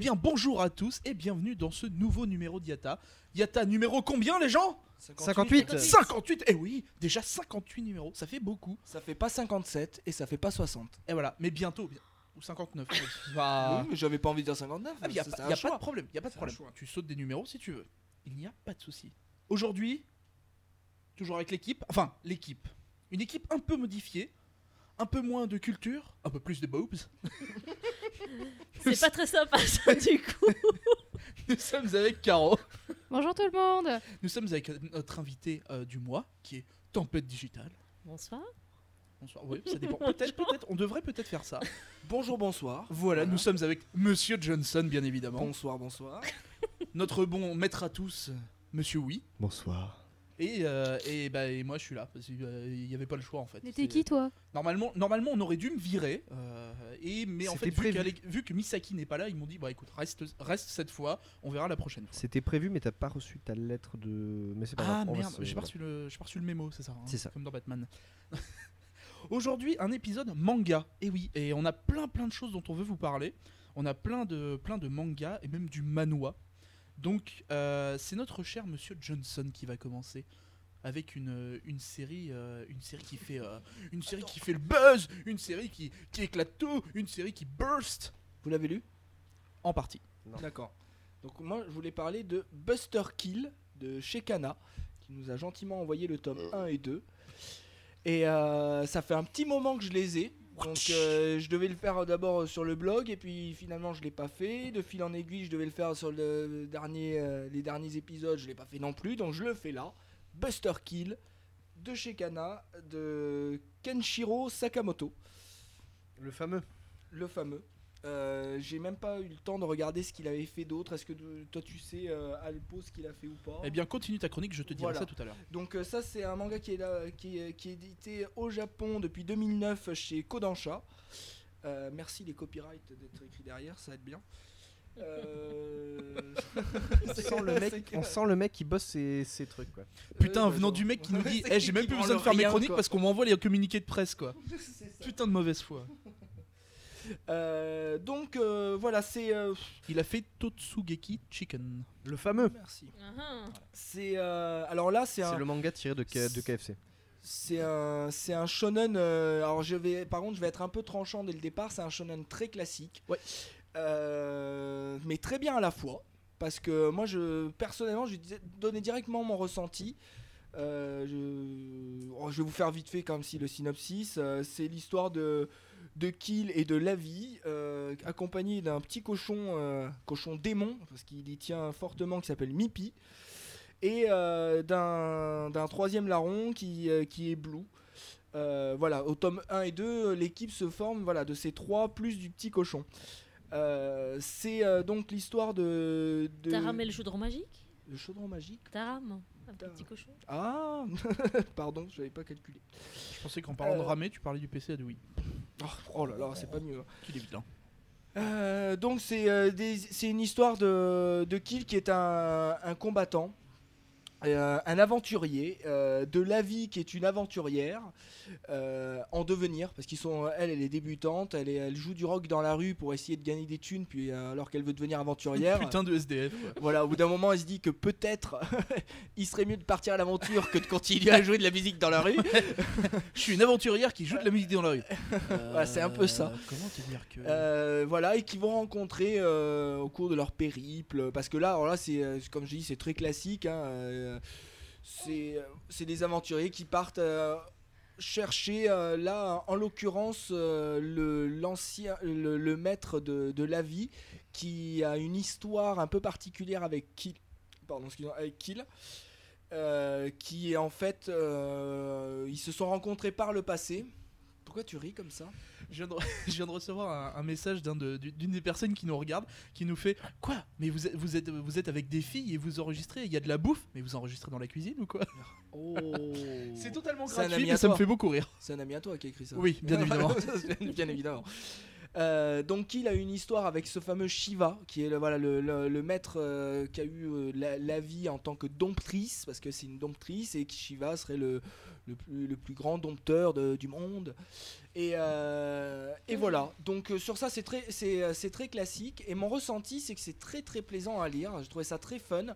Bien, bonjour à tous et bienvenue dans ce nouveau numéro d'Yata. Yata numéro combien, les gens? 58. 58 Eh oui, déjà 58 numéros, ça fait beaucoup. Ça fait pas 57 et ça fait pas 60. Et voilà, mais bientôt, bien- ou 59. Bah, Oui, mais j'avais pas envie de dire 59. Ah, mais y a, c'est pas, un y a choix. pas de problème, y a pas de C'est un problème. choix. Tu sautes des numéros si tu veux. Il n'y a pas de souci. Aujourd'hui, toujours avec l'équipe, enfin l'équipe, une équipe un peu modifiée, un peu moins de culture, un peu plus de boobs. C'est pas très sympa ça du coup. Nous sommes avec Caro. Bonjour tout le monde Nous sommes avec notre invité euh, du mois, qui est Tempête Digitale. Bonsoir. Bonsoir. Oui, ça dépend. Peut-être, peut-être. On devrait peut-être faire ça. Bonjour, bonsoir. Voilà, nous sommes avec Monsieur Johnson, bien évidemment. Bonsoir, bonsoir. Notre bon maître à tous, Monsieur Oui. Bonsoir. Et, euh, et, bah, et moi, je suis là, parce qu'il n'y avait pas le choix en fait. Mais t'es qui toi? Normalement, normalement, on aurait dû me virer. euh, et, mais en fait, C'était vu, prévu. qu'Alec- vu que Misaki n'est pas là, ils m'ont dit bah écoute, reste, reste cette fois, on verra la prochaine fois. C'était prévu, mais t'as pas reçu ta lettre de. Mais c'est pas Ah grave. on va merde, se- j'ai pas, reçu le- j'ai pas reçu le mémo, c'est ça hein, C'est ça. Comme dans Batman. Aujourd'hui, un épisode manga. Et oui, et on a plein plein de choses dont on veut vous parler. On a plein de, plein de mangas et même du manhwa. Donc, euh, c'est notre cher monsieur Johnson qui va commencer avec une, une série euh, une série qui fait euh, une série qui fait le buzz, une série qui, qui éclate tout, une série qui burst Vous l'avez lu? En partie. Non. D'accord. Donc moi, je voulais parler de Buster Kill de chez Kana, qui nous a gentiment envoyé le tome 1 et 2. Et euh, ça fait un petit moment que je les ai. Donc euh, je devais le faire d'abord sur le blog et puis finalement je l'ai pas fait. De fil en aiguille, je devais le faire sur le dernier, euh, les derniers épisodes, je l'ai pas fait non plus. Donc je le fais là. Buster Kill de chez Kana de Kenshiro Sakamoto. Le fameux. Le fameux. Euh, J'ai même pas eu le temps de regarder ce qu'il avait fait d'autre. Est-ce que de- toi tu sais euh, Alpo ce qu'il a fait ou pas Eh bien, continue ta chronique, je te dirai Voilà. ça tout à l'heure. Donc euh, ça c'est un manga qui est, là, qui, est, qui est édité au Japon depuis 2009 chez Kodansha. Euh, merci les copyrights d'être écrits derrière, ça aide bien. Euh, On sent le mec, on sent le mec qui bosse ses, ses trucs quoi. Putain, bah, venant genre. du mec qui nous dit C'est Eh, j'ai même plus besoin de faire mes chroniques quoi. parce qu'on m'envoie les communiqués de presse quoi. Putain de mauvaise foi. Euh, donc euh, voilà, c'est euh, Il a fait Totsugeki Chicken. Le fameux. merci. Ah, C'est euh, alors là c'est un C'est le manga tiré de, K- de KFC. C'est un, c'est un shonen. euh, alors je vais, par contre, je vais être un peu tranchant dès le départ. C'est un shonen très classique, Ouais. Euh, mais très bien à la fois. Parce que moi, je personnellement, je vais di- donner directement mon ressenti. Euh, je, oh, je vais vous faire vite fait comme si le synopsis. euh, c'est l'histoire de de Kill et de Lavi, euh, accompagné d'un petit cochon, euh, cochon démon, parce qu'il y tient fortement, qui s'appelle Mipi et euh, d'un d'un troisième larron qui, euh, qui est Blue. Voilà, au tome 1 et 2, l'équipe se forme voilà, de ces trois plus du petit cochon. C'est donc l'histoire de, de. T'as ramé le chaudron magique? Le chaudron magique T'as rame Un petit cochon Ah Pardon, je n'avais pas calculé. Je pensais qu'en parlant de Euh. ramer, tu parlais du PC de Wii. Oh, oh là là, c'est pas mieux. Qu'il est vilain. Euh, donc c'est euh, c'est une histoire de, de Kill qui est un, un combattant, euh, un aventurier, euh, de Lavi qui est une aventurière euh, en devenir, parce qu'ils sont, elle, elle est débutante, elle, est- elle joue du rock dans la rue pour essayer de gagner des thunes, puis euh, alors qu'elle veut devenir aventurière. Putain de SDF. Voilà, au bout d'un moment, elle se dit que peut-être il serait mieux de partir à l'aventure que de continuer à jouer de la musique dans la rue. Je suis une aventurière qui joue de la musique dans la rue. C'est un peu ça. Euh, Comment te dire que. Euh, voilà, et qui vont rencontrer euh, au cours de leur périple. Parce que là, alors là, c'est euh, comme je dis, c'est très classique. hein, euh, c'est euh, c'est des aventuriers qui partent euh, chercher euh, là, en l'occurrence, euh, le, le, maître de, de la vie qui a une histoire un peu particulière avec Kill. Pardon, avec Kill. euh, qui est en fait, euh, ils se sont rencontrés par le passé. Pourquoi tu ris comme ça? Je viens de, je viens de recevoir un, un message d'un de- d'une des personnes qui nous regarde qui nous fait Quoi? Mais vous êtes, vous, êtes, vous êtes avec des filles et vous enregistrez, il y a de la bouffe, mais vous enregistrez dans la cuisine ou quoi? Oh C'est totalement C'est un gratuit, ami mais à ça me toi. fait beaucoup rire. C'est un ami à toi qui a écrit ça. Oui, bien évidemment. bien évidemment. Euh, donc il a une histoire avec ce fameux Shiva, qui est le, voilà, le, maître euh, qui a eu euh, la, vie en tant que domptrice, parce que c'est une domptrice, et que Shiva serait le, le, plus, le plus grand dompteur du monde. Et, et voilà, donc sur ça c'est très, c'est, très classique, et mon ressenti c'est que c'est très très plaisant à lire, j'ai trouvé ça très fun,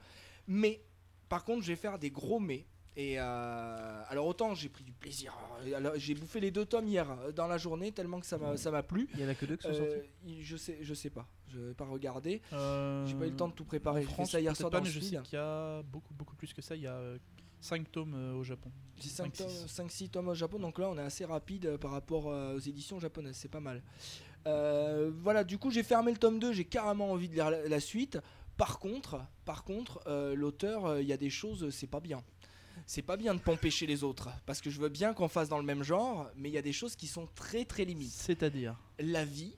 mais par contre je vais faire des gros mais. Et euh, alors autant j'ai pris du plaisir, alors, j'ai bouffé les deux tomes hier euh, dans la journée tellement que ça m'a, ça m'a plu. Il y en a que deux qui sont Euh, sortis. je sais, je sais pas, je vais pas regarder. Euh, J'ai pas eu le temps de tout préparer. France, ça hier soir pas, dans mais le je sais qu'il y a beaucoup, beaucoup plus que ça. Il y a 5 tomes au Japon. J'ai cinq, six. 5-6 tomes au Japon, donc là on est assez rapide par rapport aux éditions japonaises, c'est pas mal. Euh, voilà, du coup j'ai fermé le tome 2, j'ai carrément envie de lire la, la suite. Par contre, par contre, euh, l'auteur, euh, il y a des choses, c'est pas bien. C'est pas bien de pomper chez les autres, parce que je veux bien qu'on fasse dans le même genre, mais il y a des choses qui sont très très limites. C'est-à-dire La vie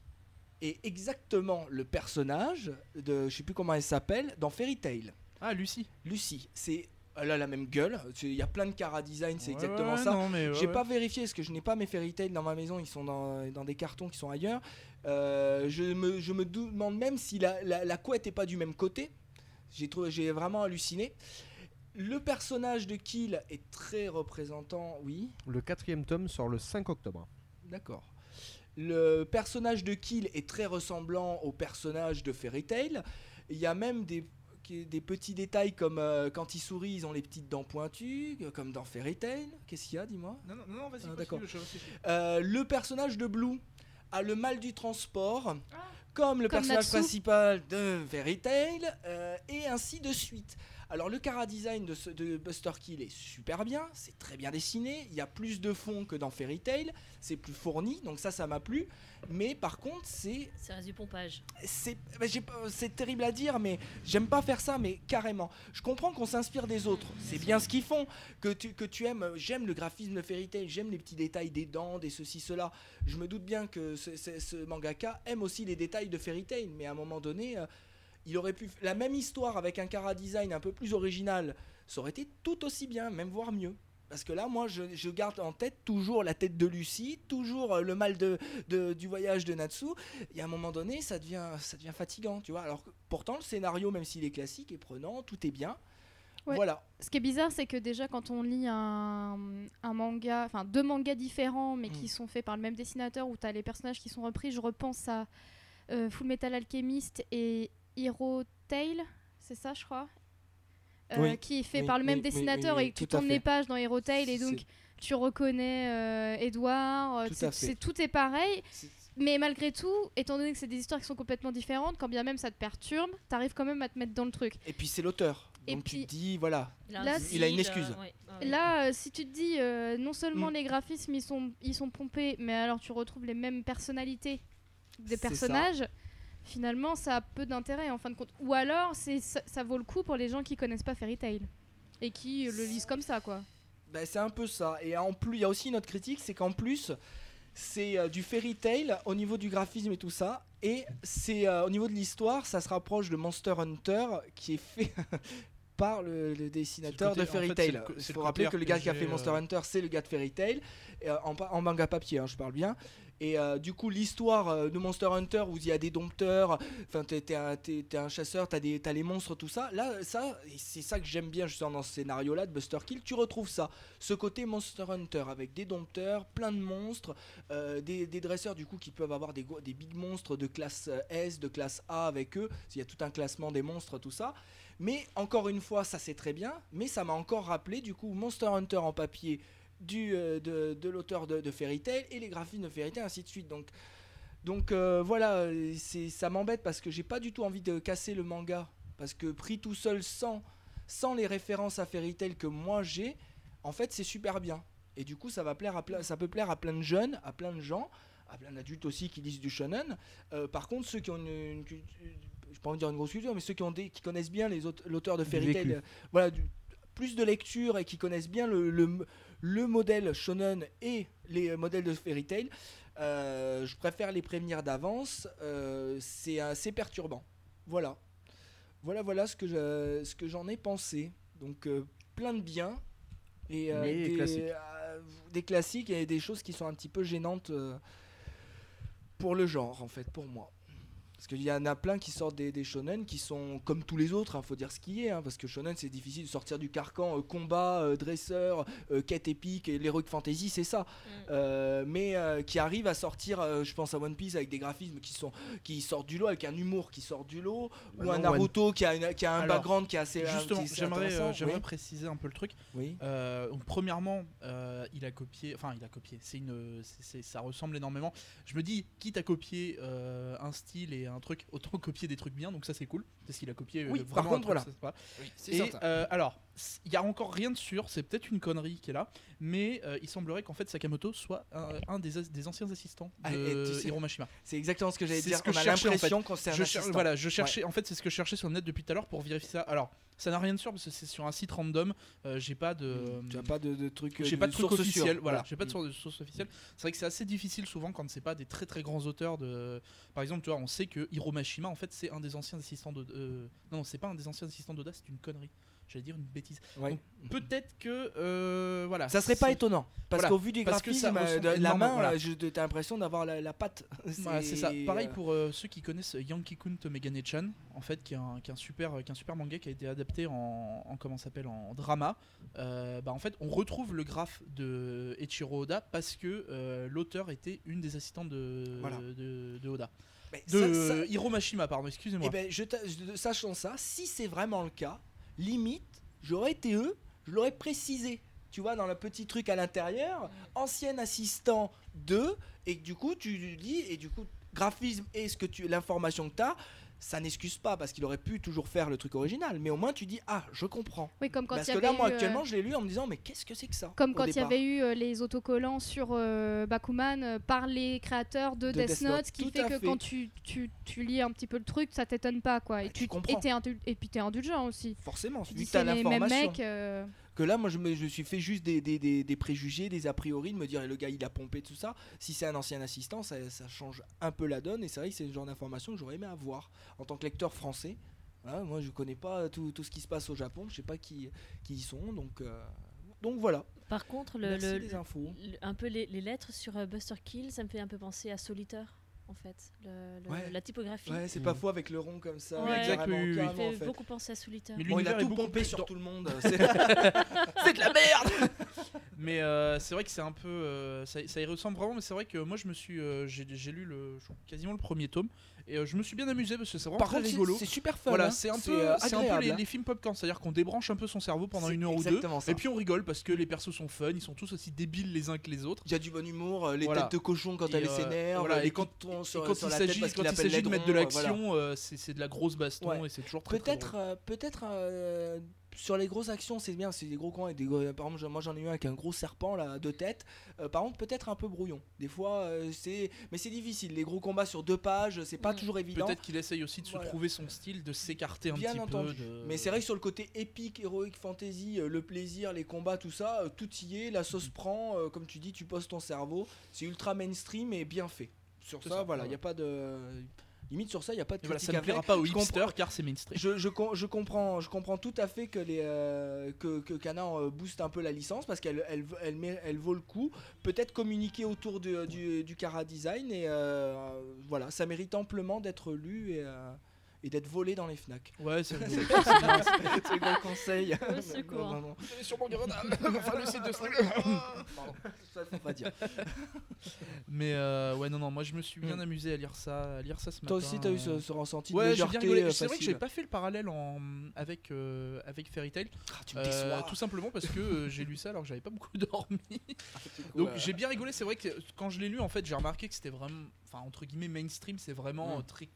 est exactement le personnage de, je sais plus comment elle s'appelle, dans Fairy Tail. Ah, Lucie. Lucie, c'est, elle a la même gueule. Il y a plein de cara design, c'est Ouais, exactement ouais, ça. non, mais ouais, J'ai pas vérifié parce que je n'ai pas mes fairy tales dans ma maison, ils sont dans, dans des cartons qui sont ailleurs. Euh, je, me, je me demande même si la, la, la couette est pas du même côté. J'ai vraiment halluciné. Le personnage de Kill est très représentant, oui, Le quatrième tome sort le 5 octobre. d'accord. Le personnage de Kill est très ressemblant au personnage de Fairy Tail. Il y a même des, petits détails comme euh, quand ils sourient, ils ont les petites dents pointues, comme dans Fairy Tail. Qu'est-ce qu'il y a, dis-moi? Non, non, non, vas-y, Ah, d'accord. réfléchis. Euh, le personnage de Blue a le mal du transport, comme le Comme personnage Natsu. principal de Fairy Tail, euh, et ainsi de suite. Alors le cara design de, ce- de Buster Kill est super bien, c'est très bien dessiné, il y a plus de fond que dans Fairy Tail, c'est plus fourni, donc ça ça m'a plu. Mais par contre c'est Ça reste du pompage. c'est bah, terrible à dire mais j'aime pas faire ça mais carrément je comprends qu'on s'inspire des autres c'est bien ce qu'ils font que tu, que tu aimes j'aime le graphisme de Fairy Tail j'aime les petits détails des dents des ceci cela je me doute bien que ce, ce- ce mangaka aime aussi les détails de Fairy Tail mais à un moment donné euh, il aurait pu la même histoire avec un cara design un peu plus original ça aurait été tout aussi bien même voire mieux parce que là, moi, je, je garde en tête toujours la tête de Lucie, toujours euh, le mal de, de- du voyage de Natsu, et à un moment donné, ça devient, ça devient fatigant, tu vois. Alors que pourtant, le scénario, même s'il est classique, est prenant, tout est bien. Ouais. Voilà. Ce qui est bizarre, c'est que déjà quand on lit un, un manga, enfin deux mangas différents, mais qui sont faits par le même dessinateur, où tu as les personnages qui sont repris, je repense à euh, Full Metal Alchemist et Hero Tail, c'est ça, je crois Euh, Oui. Qui est fait Oui, par le même oui, dessinateur oui, oui, et tu tout à tournes fait. les pages dans Hero Tail et donc tu reconnais euh, Edouard. euh, Tout c'est- tout est pareil. c'est- Mais malgré tout, étant donné que c'est des histoires qui sont complètement différentes, quand bien même ça te perturbe, t'arrives quand même à te mettre dans le truc. Et puis c'est l'auteur. Et Donc tu puis- te dis, voilà. Il a, un Là, style, il a une excuse. ouais, ouais, ouais. Là, euh, si tu te dis, euh, non seulement Mm. les graphismes ils sont, ils sont pompés, mais alors tu retrouves les mêmes personnalités des C'est ça. Finalement ça a peu d'intérêt en fin de compte. Ou alors c'est ça, ça vaut le coup pour les gens qui connaissent pas Fairy Tail et qui le lisent comme ça quoi. Ben, c'est un peu ça. Et en plus, il y a aussi une autre critique, c'est qu'en plus, c'est euh, du fairy tale au niveau du graphisme et tout ça. Et c'est euh, au niveau de l'histoire, ça se rapproche de Monster Hunter qui est fait par le, le dessinateur côté- de Fairy en fait, c'est Tail. Il faut le rappeler que le gars qui a fait Monster euh. Hunter, c'est le gars de Fairy Tail. Euh, en, en manga papier, hein, je parle bien. Et euh, du coup, l'histoire euh, de Monster Hunter où il y a des dompteurs, enfin, t'es un, chasseur, t'as t'as les monstres, tout ça. Là, ça, c'est ça que j'aime bien justement dans ce scénario-là de Buster Kill. Tu retrouves ça, ce côté Monster Hunter avec des dompteurs, plein de monstres, euh, des, dresseurs du coup qui peuvent avoir des, des big monstres de classe S, de classe A avec eux. Il y a tout un classement des monstres, tout ça. Mais encore une fois, ça c'est très bien, mais ça m'a encore rappelé du coup Monster Hunter en papier du, euh, de, de l'auteur de, de Fairy Tail et les graphismes de Fairy Tail, ainsi de suite. Donc, donc euh, voilà, euh, ça m'embête parce que j'ai pas du tout envie de casser le manga. Parce que pris tout seul sans, sans les références à Fairy Tail que moi j'ai, en fait c'est super bien. Et du coup, ça va plaire à ça peut plaire à plein de jeunes, à plein de gens, à plein d'adultes aussi qui lisent du shonen. Euh, par contre, ceux qui ont une, une culture- je vais pas dire une grosse culture, mais ceux qui ont des, qui connaissent bien l'auteur de Fairy. Tail, euh, voilà, du- plus de lecture et qui connaissent bien le, le, le modèle shonen et les modèles de Fairy Tail, euh, je préfère les prévenir d'avance. euh, c'est assez perturbant. Voilà. Voilà, voilà ce que je- ce que j'en ai pensé. Donc euh, plein de bien et des, classiques. des classiques et des choses qui sont un petit peu gênantes pour le genre en fait, pour moi. Parce qu'il y en a plein qui sortent des, des shonen qui sont comme tous les autres, il faut dire ce qui est, hein, parce que shonen c'est difficile de sortir du carcan euh, combat, euh, dresseur, euh, quête épique et l'heroic fantasy, c'est ça. Euh, mais euh, qui arrive à sortir, euh, je pense à One Piece avec des graphismes qui sont qui sortent du lot, avec un humour qui sort du lot, Bah ou un Naruto qui a, une- qui a un Alors, background qui est assez Justement, j'aimerais euh, intéressant. j'aimerais Oui. préciser un peu le truc. Oui. Euh, donc, premièrement, euh, il a copié, enfin il a copié. C'est une, c'est- c'est- ça ressemble énormément. Je me dis, quitte à copier euh, un style et un truc, autant copier des trucs bien. Donc ça c'est cool, parce qu'il a copié. euh, Oui, vraiment par un contre, truc, voilà. ça, c'est pas- Oui, c'est Et euh, alors, il y a encore rien de sûr. C'est peut-être une connerie qui est là, mais euh, il semblerait qu'en fait Sakamoto soit un, un des, anciens assistants Ah, de tu sais- Hiro Mashima. C'est exactement ce que j'allais c'est dire. ce que On a cherchais, en l'impression qu'on c'est un Je assistant. voilà, je cherchais. En fait, c'est ce que je cherchais sur le net depuis tout à l'heure pour vérifier ça. Alors, ça n'a rien de sûr parce que c'est sur un site random. euh, j'ai pas de. Mm. N'as pas de, de truc. J'ai euh, pas de truc source officiel, voilà. J'ai pas de Mm. source, de source officielle. C'est vrai que c'est assez difficile souvent quand c'est pas des très très grands auteurs de. Par exemple, tu vois, on sait que Hiro Mashima, en fait, c'est un des anciens assistants de. euh, Non, c'est pas un des anciens assistants d'Oda, c'est une connerie. J'allais dire une bêtise. Ouais. Donc, Peut-être que euh, voilà. Ça serait pas étonnant. Parce Voilà. qu'au vu du graphisme, euh, de la main, voilà. euh, t'as l'impression d'avoir la, la patte. Voilà, c'est ça. Pareil euh, pour euh, ceux qui connaissent Yankee Kun Tomegane-chan, en fait, qui est, un, qui est un super, qui est un super manga qui a été adapté en, en comment s'appelle en drama. Bah, en fait, on retrouve le graphe de Eiichiro Oda parce que l'auteur était une des assistantes de, Voilà. de, de Oda. De ça- ça- Hiro Mashima, pardon, excusez-moi. Eh ben, je- sachant ça, si c'est vraiment le cas, limite, j'aurais été eux, je l'aurais précisé. Tu vois, dans le petit truc à l'intérieur, ancien assistant de, et du coup, tu dis, et du coup, graphisme et ce que tu, l'information que tu as, ça n'excuse pas parce qu'il aurait pu toujours faire le truc original, mais au moins tu dis, ah, je comprends. Oui, comme quand parce y que avait là, moi, eu, euh, actuellement, je l'ai lu en me disant, mais qu'est-ce que c'est que ça Comme quand il y avait eu euh, les autocollants sur euh, Bakuman euh, par les créateurs de, De Death Death Note, Note, ce qui fait que fait. quand tu, tu, tu lis un petit peu le truc, ça t'étonne pas quoi. Et Bah, tu tu comprends. et, t'es indulgent aussi. Forcément, Tu vu que t'as l'information. Que là, moi, je me, je suis fait juste des, des, des, des préjugés, des a priori, de me dire, eh, le gars, il a pompé tout ça. Si c'est un ancien assistant, ça, ça change un peu la donne. Et c'est vrai que c'est le genre d'information que j'aurais aimé avoir en tant que lecteur français. Moi, je connais pas tout, tout ce qui se passe au Japon. Je sais pas qui, qui y sont. Donc, euh, donc voilà. Par contre, le, Merci le- des infos. le- un peu les, les lettres sur euh, Buster Kill, ça me fait un peu penser à Solitaire, en fait. Le- le- Ouais. La typographie. Ouais, c'est pas faux avec le rond comme ça. Ouais, exact, oui, fait en fait. beaucoup penser à Solitaire. Mais Bon, il a tout beaucoup pompé sur dans- tout le monde. C'est de la merde. Mais euh, c'est vrai que c'est un peu. euh, ça, ça y ressemble vraiment, mais c'est vrai que moi je me suis. euh, j'ai lu le, quasiment le premier tome et euh, je me suis bien amusé parce que c'est vraiment Par très contre, c'est- rigolo. c'est super fun. Voilà, hein. c'est un peu, euh, c'est un peu les, les films popcorn, c'est-à-dire qu'on débranche un peu son cerveau pendant une heure ou deux, ça. et puis on rigole parce que les persos sont fun, ils sont tous aussi débiles les uns que les autres. Il y a du bon humour, euh, les Voilà. têtes de cochon quand Et, elle s'énerve, voilà, et quand- il s'agit de mettre de l'action, c'est de la grosse baston et c'est toujours très, Peut-être, sur les grosses actions, c'est bien, c'est des gros coins. Et des gros- par exemple, moi j'en ai eu un avec un gros serpent là, deux têtes. Euh, par contre, peut-être un peu brouillon. Des fois, euh, c'est, mais c'est difficile. Les gros combats sur deux pages, c'est pas Mm. toujours évident. Peut-être qu'il essaye aussi de se trouver son style, de s'écarter un Bien petit entendu. peu. de- Mais c'est vrai que sur le côté épique, héroïque, fantasy, euh, le plaisir, les combats, tout ça, euh, tout y est. La sauce prend, euh, comme tu dis, tu poses ton cerveau. C'est ultra mainstream et bien fait. Sur ça, ça, voilà, il ouais. y a pas de limite sur ça, il y a pas de voilà, critique ça ne plaira pas aux hipsters car c'est mainstream. Je, je, je comprends, je comprends tout à fait que, les, euh, que, que euh, booste un peu la licence parce qu'elle elle, elle, elle vaut le coup. Peut-être communiquer autour de- du, du Cara Design et euh, voilà, ça mérite amplement d'être lu et, euh, et d'être volé dans les Fnac. Ouais, c'est c'est le gros conseil. Au secours. Non, non, mon enfin le site de Ça, faut pas dire. Mais euh, ouais, non, non, moi je me suis bien Mm. amusé à lire ça, à lire ça ce matin. Toi aussi, t'as eu ce, euh. ce ressenti de Ouais, j'ai bien légèreté rigolé. euh, C'est vrai que j'avais pas fait le parallèle en... avec, euh, avec Fairy Tail. Ah, tu me Euh, tout simplement parce que euh, j'ai lu ça alors que j'avais pas beaucoup dormi. Coup, Donc euh, j'ai bien rigolé. C'est vrai que quand je l'ai lu, en fait, j'ai remarqué que c'était vraiment, enfin entre guillemets mainstream, c'est vraiment Mm. euh, très,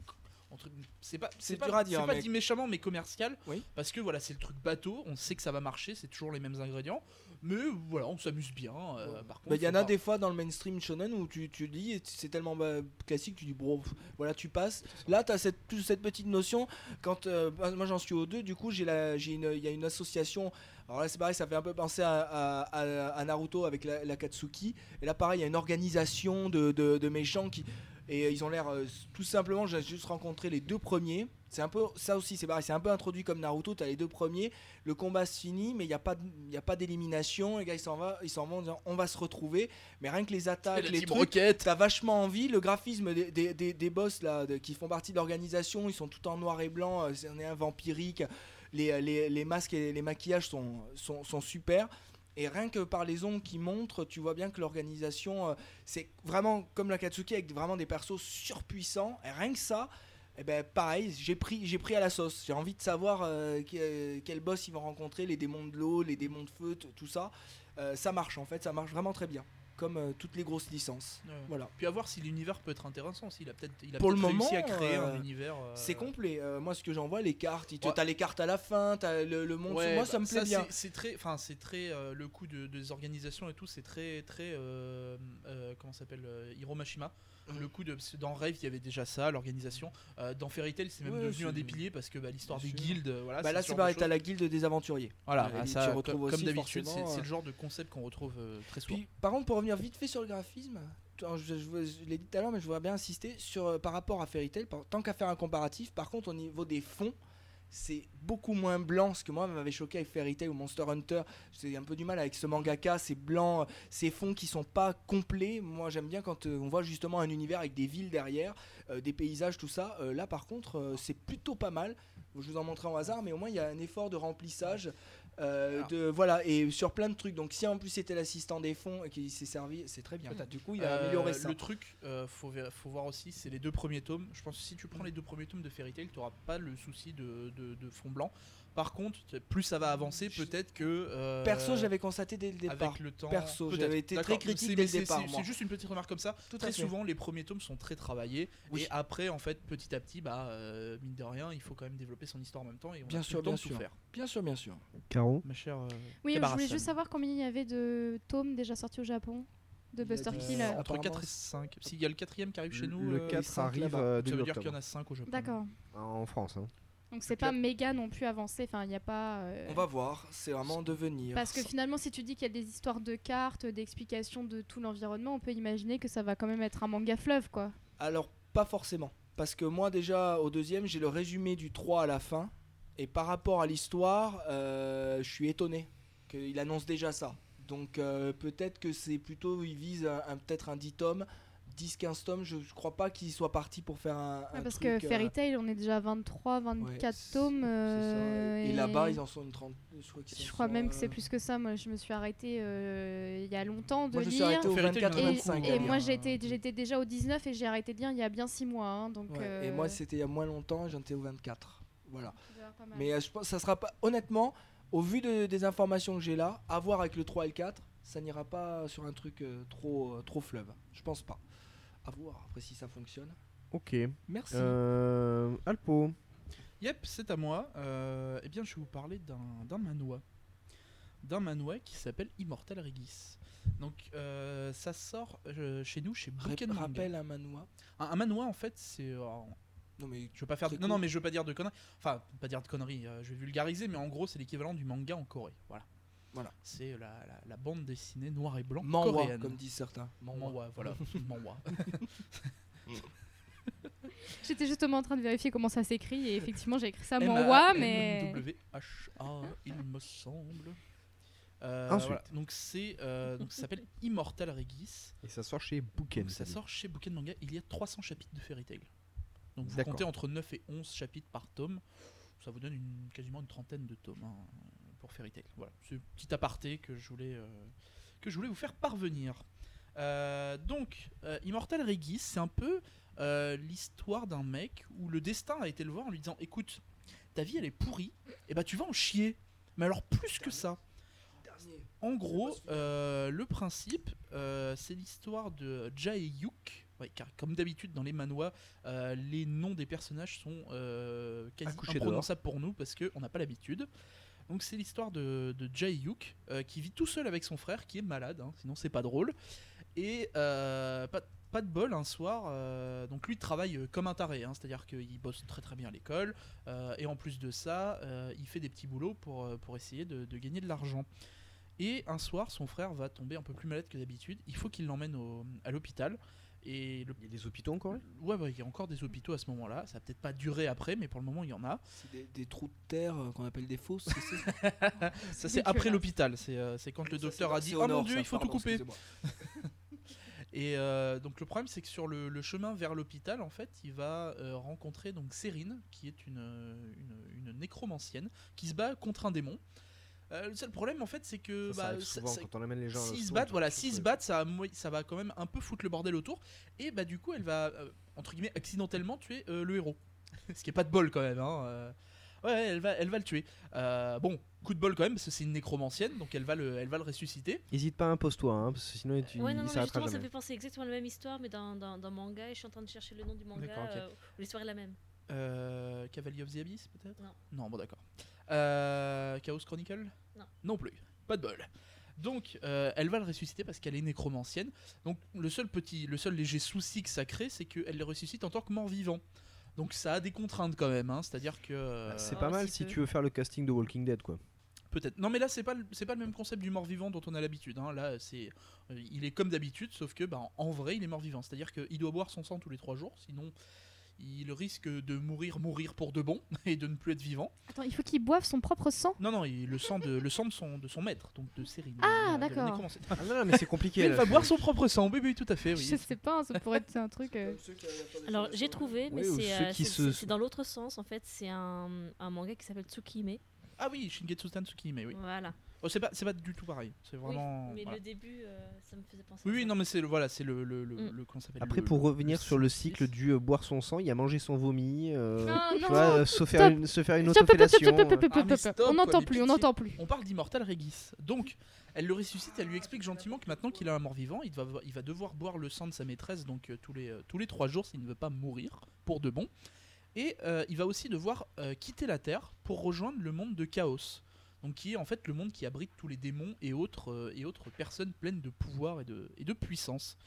c'est pas C'est dur à dire, c'est pas mais- dit méchamment mais commercial Oui. parce que voilà c'est le truc bateau on sait que ça va marcher c'est toujours les mêmes ingrédients mais voilà on s'amuse bien euh, par contre Bah, Il y en a pas- des fois dans le mainstream shonen où tu, tu lis et c'est tellement bah, classique, tu dis bon, pff, voilà, tu passes. Là, tu as cette, plus cette petite notion. Quand euh, bah, moi j'en suis au 2, du coup, j'ai la- j'ai une- il y a une association. Alors là, c'est pareil, ça fait un peu penser à, à- à- à Naruto avec la, la Katsuki. Et là, pareil, il y a une organisation de, de- de méchants qui. Et ils ont l'air euh, tout simplement, j'ai juste rencontré les deux premiers. C'est un peu ça aussi, c'est pareil, c'est un peu introduit comme Naruto. Tu as les deux premiers, le combat se finit, mais il n'y a pas, y a pas d'élimination. Les gars, ils s'en vont, ils s'en vont en disant on va se retrouver. Mais rien que les attaques, les trucs, T'as vachement envie, le graphisme des, des, des- des boss là, de- qui font partie de l'organisation, ils sont tout en noir et blanc, euh, c'est on est un vampirique, les, les, les masques et les maquillages sont, sont, sont super. Et rien que par les ongles qui montrent, tu vois bien que l'organisation, euh, c'est vraiment comme la Katsuki avec vraiment des persos surpuissants. Et rien que ça, eh ben pareil, j'ai pris, j'ai pris à la sauce. J'ai envie de savoir euh, que- quel boss ils vont rencontrer, les démons de l'eau, les démons de feu, tout ça. Euh, ça marche en fait, ça marche vraiment très bien, comme euh, toutes les grosses licences. Ouais. Voilà. puis à voir si l'univers peut être intéressant aussi il a peut-être réussi à moment, créer euh, un univers euh, C'est complet. Euh, moi, ce que j'en vois, les cartes, il te- Ouais. t'as les cartes à la fin, t'as le, le monde. Ouais, moi, bah, ça me plaît bien. c'est- très, enfin c'est très euh, le coup de, des organisations et tout, c'est très très euh, euh, comment s'appelle euh, Hiro Mashima. Mhm. Le coup de parce que dans Rave il y avait déjà ça, l'organisation. Euh, dans Fairy Tail c'est même Ouais, devenu un des piliers parce que bah, l'histoire des sûr. guildes, euh, voilà. Bah là, ce c'est pareil, de t'as la guilde des aventuriers. Voilà, ah, ça, tu co- retrouves comme aussi d'habitude, c'est c'est euh, le genre de concept qu'on retrouve euh, très souvent. Puis, par contre, pour revenir vite fait sur le graphisme, toi, je, je- je l'ai dit tout à l'heure, mais je voudrais bien insister sur par rapport à Fairy Tail. tant qu'à faire un comparatif, par contre, au niveau des fonds, c'est beaucoup moins blanc. Ce que moi m'avait choqué avec Fairy Tail ou Monster Hunter, j'ai un peu du mal avec ce mangaka, ces blancs, ces fonds qui sont pas complets. Moi, j'aime bien quand euh, on voit justement un univers avec des villes derrière, euh, des paysages, tout ça. Euh, là, par contre, c'est plutôt pas mal. Je vous en montrerai au hasard, mais au moins il y a un effort de remplissage. Euh, de voilà et sur plein de trucs. Donc si en plus c'était l'assistant des fonds et qu'il s'est servi c'est très bien. Du coup il a Euh, amélioré ça. Le truc, euh, faut, faut voir aussi, c'est les deux premiers tomes. Je pense que si tu prends les deux premiers tomes de Fairy Tail, tu n'auras pas le souci de, de- de fond blanc. Par contre, plus ça va avancer, Je- peut-être que. euh, perso j'avais constaté dès le départ Avec le temps. Perso, j'avais été très critique C'est- dès le départ, c'est- juste une petite remarque comme ça. Tout Très souvent, les premiers tomes sont très travaillés. Oui. Et après, en fait, petit à petit, bah, euh, mine de rien, il faut quand même développer son histoire en même temps. Et on Bien a sûr, le temps bien de tout sûr. faire. bien sûr bien sûr Caro Ma chère. euh, Oui, je voulais juste savoir combien il y avait de tomes déjà sortis au Japon de Buster Kill. Euh, Entre apparemment, 4 et 5. S'il y a le quatrième qui arrive chez nous, Le euh, 4 cinq arrive ça veut dire qu'il y en a 5 au Japon. D'accord. En France. hein. Donc c'est pas méga non plus avancé. Enfin, il n'y a pas. euh, on va voir c'est vraiment devenir Parce que finalement, si tu dis qu'il y a des histoires de cartes, d'explications de tout l'environnement, on peut imaginer que ça va quand même être un manga fleuve, quoi. alors pas forcément parce que moi déjà au deuxième j'ai le résumé du 3 à la fin et par rapport à l'histoire euh, je suis étonné qu'il annonce déjà ça donc euh, peut-être que c'est plutôt il vise un, un- peut-être un 10 tomes 10-15 tomes je, je crois pas qu'il soit parti pour faire un, Ouais, un parce truc, que euh, Fairy Tail, on est déjà à 23, 24 Ouais, c'est- tomes. c'est euh, Et, là-bas, ils en sont une trente. Je crois, qu'ils en Je crois sont, même que c'est euh, plus que ça. Moi, je me suis arrêtée euh, il y a longtemps de Moi, je me suis lire. arrêté au Fairy Tail, 24 il y en a Et, ou 25. et à moi, j'étais j'étais déjà au 19 et j'ai arrêté de lire il y a bien 6 mois. hein, donc, Ouais, euh, Et moi, c'était il y a moins longtemps, j'en étais au 24. Voilà. Mais euh, je pense ça sera pas. Honnêtement, au vu de- des informations que j'ai là, à voir avec le 3 et le 4, ça n'ira pas sur un truc euh, trop, euh, trop fleuve. Je pense pas. À voir après si ça fonctionne. Ok. Merci. Euh, Alpo. Yep, c'est à moi. Euh, eh bien, je vais vous parler d'un d'un manhwa. D'un manhwa qui s'appelle Immortal Regis. Donc, euh, ça sort euh, chez nous, chez Bouquet Manga. rappelle un manoir. Un, un manhwa, en fait, c'est. Non mais je veux pas faire. de- Non, non, mais je veux pas dire de conneries. Enfin, pas dire de conneries. euh, je vais vulgariser, mais en gros, c'est l'équivalent du manga en Corée. Voilà. Voilà. C'est la, la- la bande dessinée noir et blanc manhwa, coréenne. comme disent certains. Manhwa, voilà. Manhwa. J'étais justement en train de vérifier comment ça s'écrit et effectivement, j'ai écrit ça M A manhwa, N mais. W H A, il me semble. Euh, Ensuite. voilà. Donc c'est euh, donc ça s'appelle Immortal Regis. Et ça sort chez. Donc ça sort chez de Manga. Il y a 300 chapitres de Fairy Tail. Donc vous comptez entre 9 et 11 chapitres par tome. Ça vous donne une, quasiment une trentaine de tomes hein, pour Fairy Tail. Voilà, c'est un petit aparté que je voulais, euh, que je voulais vous faire parvenir. Euh, donc, euh, Immortal Regis, c'est un peu l'histoire d'un mec où le destin a été le voir en lui disant Écoute, ta vie elle est pourrie, et bah tu vas en chier. Mais alors plus que ça. En gros, le principe, c'est l'histoire de Jae-yuk, Ouais, car comme d'habitude dans les manois, euh, les noms des personnages sont euh, quasi imprononçables pour nous parce qu'on n'a pas l'habitude. Donc c'est l'histoire de, Jay Yuk euh, qui vit tout seul avec son frère qui est malade, hein, sinon c'est pas drôle. Et euh, pas, de bol un soir, euh, donc lui travaille comme un taré, hein, c'est-à-dire qu'il bosse très très bien à l'école et en plus de ça, il fait des petits boulots pour, essayer de, gagner de l'argent. Et un soir, son frère va tomber un peu plus malade que d'habitude. Il faut qu'il l'emmène à l'hôpital. Et le Il y a des hôpitaux encore Ouais, ouais, il y a encore des hôpitaux à ce moment-là. Ça va peut-être pas durer après, mais pour le moment, il y en a. C'est des, des trous de terre euh, qu'on appelle des fosses, c'est ça? Ça, c'est après l'hôpital. C'est euh, quand le Ça, docteur a dit Oh mon dieu, ça, il faut tout couper. Et euh, donc, le problème, c'est que sur le, le chemin vers l'hôpital, en fait, il va euh, rencontrer donc Cérine, qui est une, une, une nécromancienne, qui se bat contre un démon. Euh, le seul problème, en fait, c'est que. Ça, bah, ça- souvent ça- quand on amène les gens. à S'ils se battent, voilà, s'ils se battent, ça, ça va quand même un peu foutre le bordel autour. Et bah du coup, elle va euh, entre guillemets accidentellement tuer euh, le héros. Ce qui est pas de bol quand même. Hein. Ouais, elle va, elle va le tuer. Euh, bon, coup de bol quand même parce que c'est une nécromancienne, donc elle va le, elle va le ressusciter. Hésite pas, impose-toi, hein, parce que sinon tu, Ouais, non, mais justement, ça me fait penser exactement à la même histoire, mais dans, dans, dans manga, et je suis en train de chercher le nom du manga. D'accord, ok. euh, où L'histoire est la même. Euh, Cavalier of the Abyss peut-être? Non. Non, bon d'accord. Euh, Chaos Chronicle Non. Non plus. Pas de bol. Donc, euh, elle va le ressusciter parce qu'elle est nécromancienne. Donc, le seul petit, le seul léger souci que ça crée, c'est qu'elle le ressuscite en tant que mort-vivant. Donc, ça a des contraintes quand même. hein. C'est-à-dire que euh, C'est un pas mal petit si peu. tu veux faire le casting de Walking Dead quoi. peut-être. Non, mais là, c'est pas, le- c'est pas le même concept du mort-vivant dont on a l'habitude. hein. Là, c'est, euh, il est comme d'habitude, sauf que, bah, en vrai, il est mort-vivant. C'est-à-dire qu'il doit boire son sang tous les trois jours, sinon. Il risque de mourir, mourir pour de bon et de ne plus être vivant. Attends, il faut qu'il boive son propre sang Non, non, il- le sang de, le sang de, son, de son maître, donc de Cyrine. Ah, d'accord. Ah non, non, mais c'est compliqué. Mais il va boire son propre sang, oui, oui, tout à fait. Oui. Je sais pas, hein, ça pourrait être un truc. euh, Alors, j'ai trouvé, mais Oui, c'est euh, se- dans l'autre sens, en fait. C'est un, un manga qui s'appelle Tsukihime. Ah oui, Shingetsu Tansukihime, oui. Voilà. Oh, c'est pas, c'est pas du tout pareil. C'est Oui, vraiment. mais voilà. le début, euh, ça me faisait penser Oui, à oui, ça. non, mais c'est le, voilà, c'est le, le, le, Mm. le- comment ça s'appelle, Après, le- pour le- revenir sur le cycle du euh, boire son sang, il y a manger son vomi, euh, Non, tu non, vois, se, faire une, se faire une autofellation. euh. Ah, On quoi, n'entend plus, on n'entend plus. On parle d'Immortal Regis. Donc, elle le ressuscite, elle lui explique gentiment que maintenant qu'il a un mort-vivant, il va, il va devoir boire le sang de sa maîtresse donc euh, tous les euh, tous les trois jours s'il ne veut pas mourir pour de bon. Et euh, il va aussi devoir euh, quitter la Terre pour rejoindre le monde de Chaos. Donc qui est en fait le monde qui abrite tous les démons et autres, euh, et autres personnes pleines de pouvoir et de, et de puissance.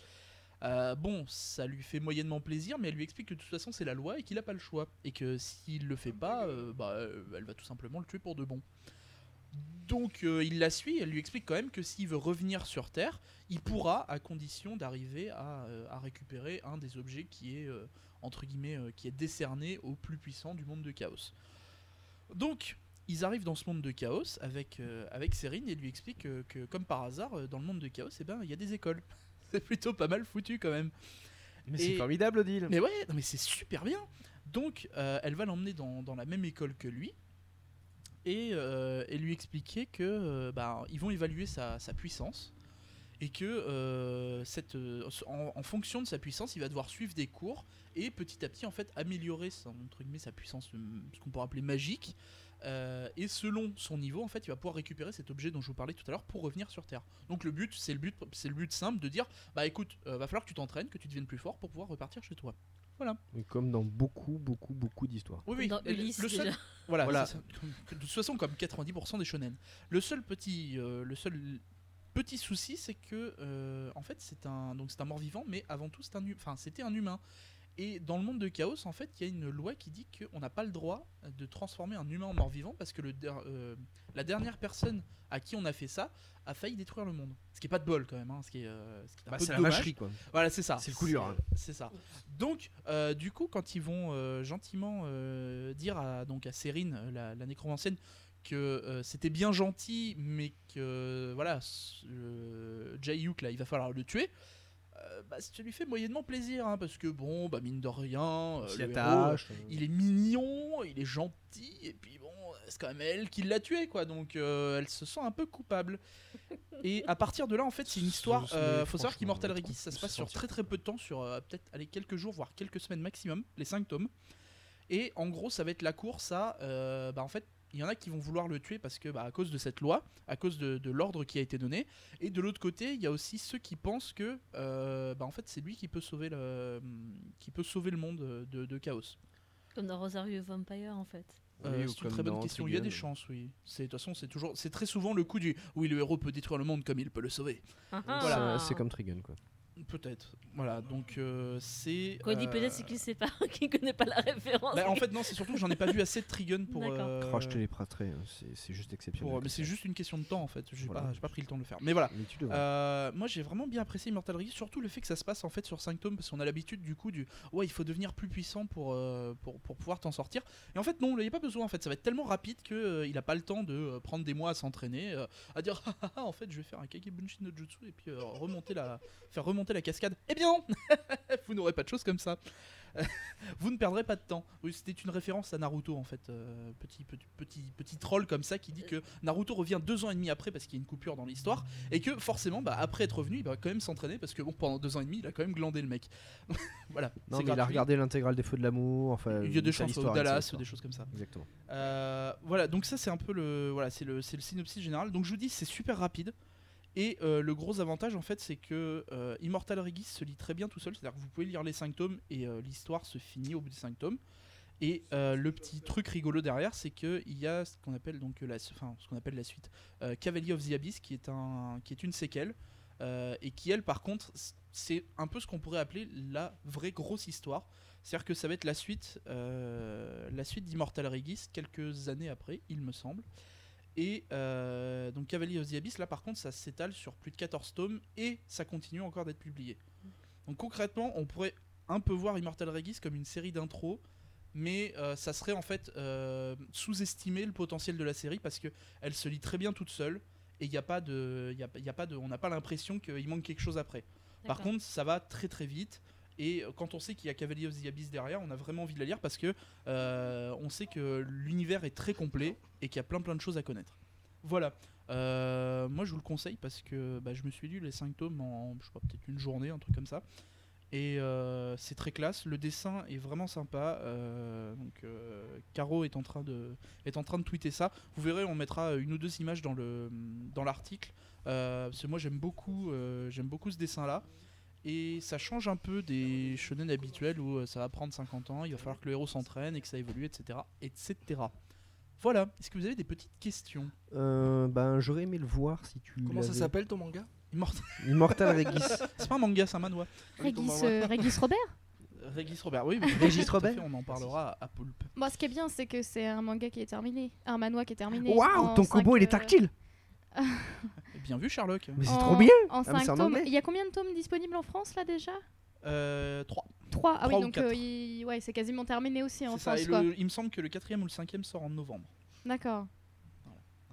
Euh, bon, ça lui fait moyennement plaisir, mais elle lui explique que de toute façon c'est la loi et qu'il n'a pas le choix. Et que s'il le fait pas, euh, bah, elle va tout simplement le tuer pour de bon. Donc il la suit, elle lui explique quand même que s'il veut revenir sur Terre, il pourra à condition d'arriver à, à récupérer un des objets qui est entre guillemets qui est décerné au plus puissant du monde de Chaos. Donc ils arrivent dans ce monde de Chaos avec euh, avec Serine et lui explique que, que, comme par hasard euh, dans le monde de Chaos, eh ben il y a des écoles. C'est plutôt pas mal foutu quand même. Mais c'est formidable, Odile. Mais ouais, non mais c'est super bien. Donc, euh, elle va l'emmener dans, dans la même école que lui et, euh, et lui expliquer que euh, bah, ils vont évaluer sa, sa puissance et que euh, cette, euh, en, en fonction de sa puissance, il va devoir suivre des cours et petit à petit en fait améliorer son, entre guillemets, sa puissance, euh, ce qu'on pourrait appeler magique. Euh, et selon son niveau, en fait, il va pouvoir récupérer cet objet dont je vous parlais tout à l'heure pour revenir sur Terre. Donc le but, c'est le but, c'est le but simple de dire, bah écoute, euh, va falloir que tu t'entraînes, que tu deviennes plus fort pour pouvoir repartir chez toi. Et Comme dans beaucoup, beaucoup, beaucoup d'histoires. Oui, oui. Dans le- Ulysse, le seul, déjà. voilà, Voilà. c'est ça. De toute façon, comme 90% des shonen. Le seul petit, euh, le seul petit souci, c'est que, euh, en fait, c'est un, donc c'est un mort-vivant, mais avant tout, c'est un, enfin, c'était un humain. Et dans le monde de Chaos, en fait, il y a une loi qui dit qu'on n'a pas le droit de transformer un humain en mort-vivant parce que le der- euh, la dernière personne à qui on a fait ça a failli détruire le monde. Ce qui est pas de bol quand même, hein, ce qui est, euh, ce qui est un Bah, peu la vacherie, quoi. Voilà, c'est ça. C'est le coup dur, hein. C'est ça. Donc, euh, du coup, quand ils vont euh, gentiment dire à, donc à Cérine, euh, la, la nécromancienne, que euh, c'était bien gentil, mais que voilà, euh, Jayuk, là, il va falloir le tuer. Euh, bah, ça lui fait moyennement plaisir, hein, parce que bon, bah mine de rien, euh, S'y le héros, attache. il est mignon, il est gentil, et puis bon, c'est quand même elle qui l'a tué, quoi. Donc euh, elle se sent un peu coupable. Et à partir de là, en fait, c'est une histoire. euh, faut savoir qu'Immortal Regis, ça se se passe sur très très peu de temps, sur euh, peut-être aller quelques jours, voire quelques semaines maximum, les 5 tomes. Et en gros, ça va être la course à. euh, bah, en fait, il y en a qui vont vouloir le tuer parce que bah, à cause de cette loi, à cause de, de l'ordre qui a été donné. Et de l'autre côté, il y a aussi ceux qui pensent que euh, bah, en fait c'est lui qui peut sauver le, qui peut sauver le monde de, de Chaos. Comme dans Rosario Vampire en fait. Euh, c'est une très bonne question. Il y a des chances, oui. C'est de toute façon c'est toujours, c'est très souvent le coup du oui le héros peut détruire le monde comme il peut le sauver. Ah, Voilà. ah. C'est comme Trigun quoi. Peut-être. Voilà. Donc euh, c'est. Quand il dit euh, peut-être, c'est qu'il sait pas, qu'il connaît pas la référence. bah, en fait non, c'est surtout que j'en ai pas vu assez de Trigun pour. D'accord. euh, Oh, je te les prêterai, hein, c'est c'est juste exceptionnel. pour- mais c'est juste une question de temps en fait. J'ai Voilà. pas, j'ai pas pris le temps de le faire. Mais voilà. Mais tu devrais. Euh, moi j'ai vraiment bien apprécié Immortal Regis, surtout le fait que ça se passe en fait sur 5 tomes parce qu'on a l'habitude du coup du ouais il faut devenir plus puissant pour, euh, pour, pour pouvoir t'en sortir. Et en fait non, il n'y a pas besoin en fait, ça va être tellement rapide que euh, il a pas le temps de prendre des mois à s'entraîner, euh, à dire ah, ah, ah, en fait je vais faire un Kagebunshi no Jutsu et puis euh, remonter la, faire remonter la cascade. Eh bien non Vous n'aurez pas de choses comme ça. vous ne perdrez pas de temps. Oui, c'était une référence à Naruto en fait, euh, petit, petit petit petit troll comme ça qui dit que Naruto revient deux ans et demi après parce qu'il y a une coupure dans l'histoire et que forcément bah, après être revenu il va quand même s'entraîner parce que bon pendant deux ans et demi il a quand même glandé le mec. voilà. non, c'est mais il a regardé l'intégrale des Feux de l'amour. Enfin, Il y a des chances au Dallas, sa des choses comme ça. Exactement. Euh, voilà, donc ça c'est un peu le voilà, c'est le c'est le synopsis général. Donc je vous dis c'est super rapide et euh, le gros avantage en fait c'est que euh, Immortal Regis se lit très bien tout seul, c'est-à-dire que vous pouvez lire les 5 tomes et euh, l'histoire se finit au bout des 5 tomes. Et le petit truc rigolo derrière, c'est que il y a ce qu'on appelle la, enfin, ce appelle la suite, Cavalier of the Abyss, qui est un, qui est une séquelle, et qui elle, par contre, c'est un peu ce qu'on pourrait appeler la vraie grosse histoire. C'est-à-dire que ça va être la suite, la suite d'Immortal Regis quelques années après, il me semble. Et euh, donc Cavalier of the Abyss, là par contre, ça s'étale sur plus de 14 tomes et ça continue encore d'être publié. Donc concrètement, on pourrait un peu voir Immortal Regis comme une série d'intros, mais euh, ça serait en fait euh, sous-estimer le potentiel de la série parce que elle se lit très bien toute seule et il n'y a pas de, y a, il y a pas de, on n'a pas l'impression qu'il manque quelque chose après. Par contre, ça va très très vite. Et quand on sait qu'il y a Cavalier of the Abyss derrière, on a vraiment envie de la lire parce que euh, on sait que l'univers est très complet et qu'il y a plein plein de choses à connaître. Voilà. Euh, moi, je vous le conseille parce que bah, je me suis lu les 5 tomes en, je peut-être une journée, un truc comme ça. Et euh, c'est très classe. Le dessin est vraiment sympa. Donc, Caro est en train de est en train de tweeter ça. Vous verrez, on mettra une ou deux images dans dans l'article. Parce que moi, j'aime beaucoup j'aime beaucoup ce dessin là. Et ça change un peu des shonen habituels où euh, ça va prendre 50 ans, il va falloir que le héros s'entraîne et que ça évolue, etc. etc. Voilà, est-ce que vous avez des petites questions? Euh, ben, j'aurais aimé le voir si tu. Comment ça s'appelle ton manga? Immortal- Immortal Regis. C'est pas un manga, c'est un manoir. Régis, manga. euh, Régis Robert? Régis Robert, oui. oui, Régis fait, Robert? On en parlera à Poulpe. Bon, ce qui est bien, c'est que c'est un manga qui est terminé. Un manois qui est terminé. Waouh, ton combo il est euh, tactile. Bien vu, Sherlock. Mais c'est en- trop bien. En Ah, mais 5 c'est en tomes. anglais. Il y a combien de tomes disponibles en France là déjà? Euh, 3. 3. Ah Trois oui, ou donc quatre. euh, il- ouais, c'est quasiment terminé aussi en C'est ça, France. et quoi. le- il me semble que le quatrième ou le cinquième sort en novembre. D'accord.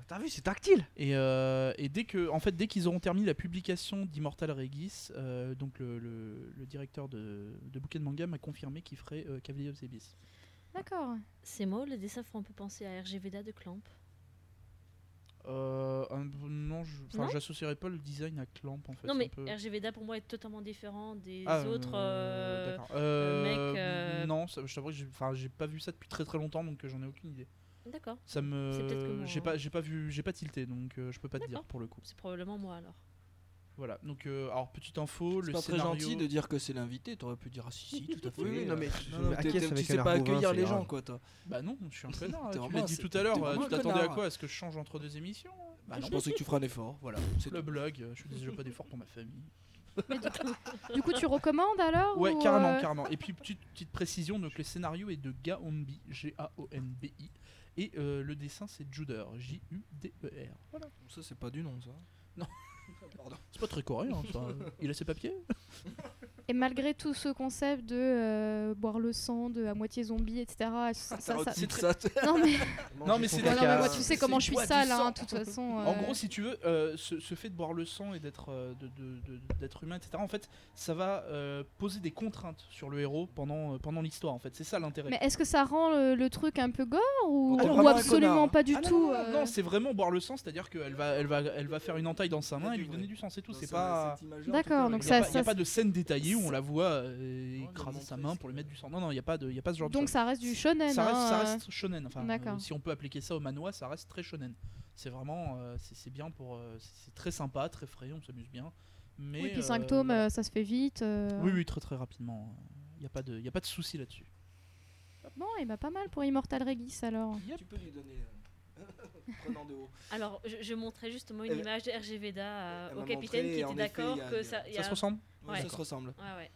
T'as vu, c'est tactile. Et, euh, et dès que, en fait, dès qu'ils auront terminé la publication d'Immortal Regis, euh, donc le, le- le directeur de, de bouquet de manga m'a confirmé qu'il ferait euh, Cavalier of the Abyss. D'accord. Ces mots, les dessins font un peu penser à RG Veda de Clamp. Euh, un- non, j'associerais pas le design à Clamp en fait. non, mais un peu- RG Veda pour moi est totalement différent des Ah, autres. euh, euh. Euh, mecs, euh, Non, ça- je t'avoue que j'ai pas vu ça depuis très très longtemps donc j'en ai aucune idée. D'accord, Ça me, C'est peut-être que moi, j'ai hein. pas, j'ai pas vu, j'ai pas tilté donc je peux pas te dire pour le coup. c'est probablement moi alors. Voilà. Donc euh, alors petite info, C'est le pas très scénario. gentil de dire que c'est l'invité. T'aurais pu dire ah si si tout à fait. Oui, non, mais Non, je non, me t'es- t'es- tu sais pas accueillir les gens quoi toi. Bah non, je suis un connard. T'es tu vraiment m'as dit tout à l'heure. euh, vraiment Tu un t'attendais à connard. quoi? Est-ce que je change entre deux émissions? Bah non. Je pensais que tu ferais un effort. Voilà. c'est Le blog, euh, je fais déjà pas d'effort pour ma famille. Du coup, tu recommandes alors Ouais, ou, carrément, euh, carrément. Et puis petite, petite précision, donc le scénario est de Gaonbi, G-A-O-N-B-I, et euh, le dessin c'est Juder, J-U-D-E-R. Voilà. Ça c'est pas du nom ça. Pardon. C'est pas très coréen, hein, ça. Il a ses papiers? Et malgré tout ce concept de euh, boire le sang, de à moitié zombie, etc. Ça, ça- ça- c'est ça. Non mais, Non, mais c'est Ouais, non, mais caca. moi tu sais comment je suis sale, hein, de toute façon. En euh, gros, si tu veux, euh, ce, ce fait de boire le sang et d'être euh, de- de- de- d'être humain, etc., en fait, ça va euh, poser des contraintes sur le héros pendant, euh, pendant l'histoire, en fait. C'est ça l'intérêt. Mais est-ce que ça rend le, le truc un peu gore ou, Ah, ou absolument connard. pas du Ah non, tout non, non, euh, non, c'est vraiment boire le sang, c'est-à-dire qu'elle va, elle va, elle va faire une entaille dans sa main et lui donner du sang, c'est tout. C'est pas. D'accord, Il donc n'y a, ça- pas- il y a pas de scène détaillée on la voit euh, écraser sa main pour lui mettre du sang. Non, non, il n'y a, pas de- y a pas ce genre de Donc ça reste du shonen. ça reste, ça hein, reste shonen. Enfin, euh, si on peut appliquer ça au manoir, ça reste très shonen. C'est vraiment, euh, c'est bien pour, euh, c'est très sympa, très frais, on s'amuse bien. Mais Oui, puis euh, 5 tomes, ça se fait vite. euh. Oui, oui, très très rapidement. Il n'y a pas de, y a pas de souci là-dessus. Bon, il m'a pas mal pour Immortal Regis alors. Tu peux lui donner. euh, prenant de haut. Alors, je, je montrais justement une Elle- image de RG Veda euh, au capitaine montré, qui était d'accord il y a- que il y a- ça. Ça se ressemble Ouais, ça se ressemble. Ouais, ouais.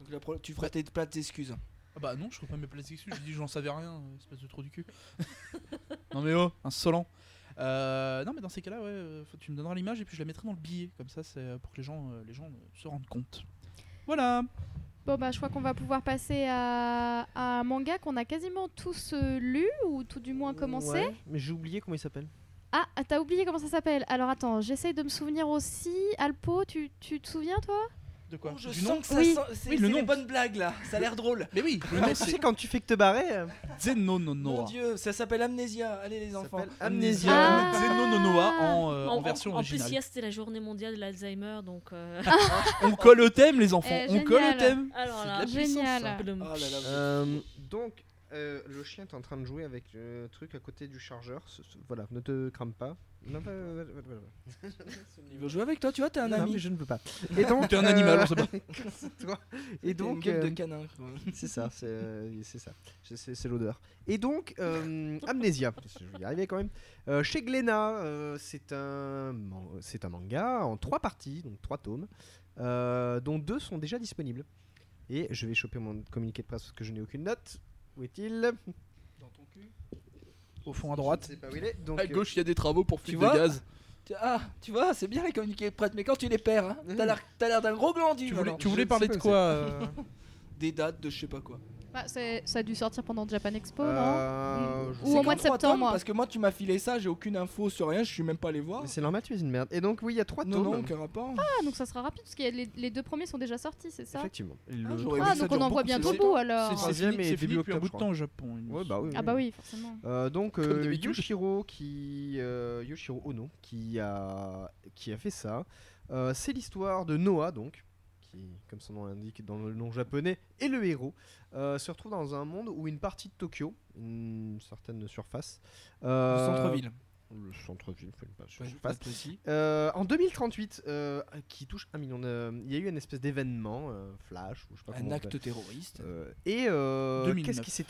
Donc la pro- tu feras tes plates excuses. Ah bah non, je ferai pas mes places excuses. J'ai dit j'en savais rien, euh, espèce de trou du cul. non mais oh, insolent. Euh, non mais dans ces cas-là, ouais, euh, faut- tu me donneras l'image et puis je la mettrai dans le billet, comme ça c'est euh, pour que les gens, euh, les gens euh, se rendent compte. Voilà. Bon, bah, je crois qu'on va pouvoir passer à, à un manga qu'on a quasiment tous euh, lu ou tout du moins commencé. Ouais, mais j'ai oublié comment il s'appelle. Ah, t'as oublié comment ça s'appelle Alors attends, j'essaye de me souvenir aussi. Alpo, tu, tu te souviens toi? De quoi Oh, je Du sens nom que ça Oui. sent- c'est Oui, le c'est nom. les bonnes blagues là. Ça a l'air drôle. Mais oui, le nom tu sais, quand tu fais que te barrer, euh, Zeno no Mon dieu, ça s'appelle Amnésia. Allez les enfants. Amnésia. Ah. Zeno no Noa en, euh, en En, version en plus, originale. hier c'était la journée mondiale de l'Alzheimer, donc. euh, On colle au thème les enfants, Eh, on colle au thème. Alors là, la puissance, Génial. Oh là là. Euh, donc, euh, le chien est en train de jouer avec le truc à côté du chargeur. Ce- ce- voilà, ne te crame pas. Non, va. Il veut jouer avec toi, tu vois, t'es un Non, ami. mais je ne peux pas. Et donc, T'es un animal, on sait pas. toi. Et une donc, gueule de euh, canin. quoi. c'est ça, c'est euh, c'est ça, C'est- c'est c'est l'odeur. Et donc, euh, Amnésia, je vais y arriver quand même. Euh, chez Glénat, euh, c'est un, man- c'est un manga en trois parties, donc trois tomes, euh, dont deux sont déjà disponibles. Et je vais choper mon communiqué de presse parce que je n'ai aucune note. Où est-il? Dans ton cul. Au fond à Je droite. ne sais pas où il est. Donc, À gauche, il y a des travaux pour fuite de gaz. Ah, tu vois, c'est bien les communiqués de prête, mais quand tu les perds, hein, t'as l'air- d'un gros glandu. Tu voulais, alors. tu voulais Je parler de quoi euh, Des dates de je sais pas quoi. Bah, c'est- Ça a dû sortir pendant Japan Expo, non euh, je Ou au mois de septembre. tomes, Parce que moi, tu m'as filé ça, j'ai aucune info sur rien, je suis même pas allé voir. C'est normal, tu es une merde. Et donc, oui, il y a trois Non, tomes. non, aucun rapport. Ah, donc ça sera rapide parce que les, les deux premiers sont déjà sortis, c'est ça Effectivement. Et Ah, Ah, donc on en voit bientôt le bout alors. C'est troisième c'est début un octobre, bout de temps au Japon. Ouais, bah oui. Ah bah oui. forcément. Euh, donc euh. Yoshiro qui euh, Yoshiro Ono qui a qui a fait ça. Euh, c'est l'histoire de Noah donc qui comme son nom l'indique dans le nom japonais est le héros. euh, se retrouve dans un monde où une partie de Tokyo, une certaine surface, Le euh, centre-ville. le centre-ville, faut pas surface, pas euh, en 2038, euh, qui touche un million de... Il y a eu une espèce d'événement, flash, ou je sais pas Un acte terroriste. et 2009. qu'est-ce qui s'est...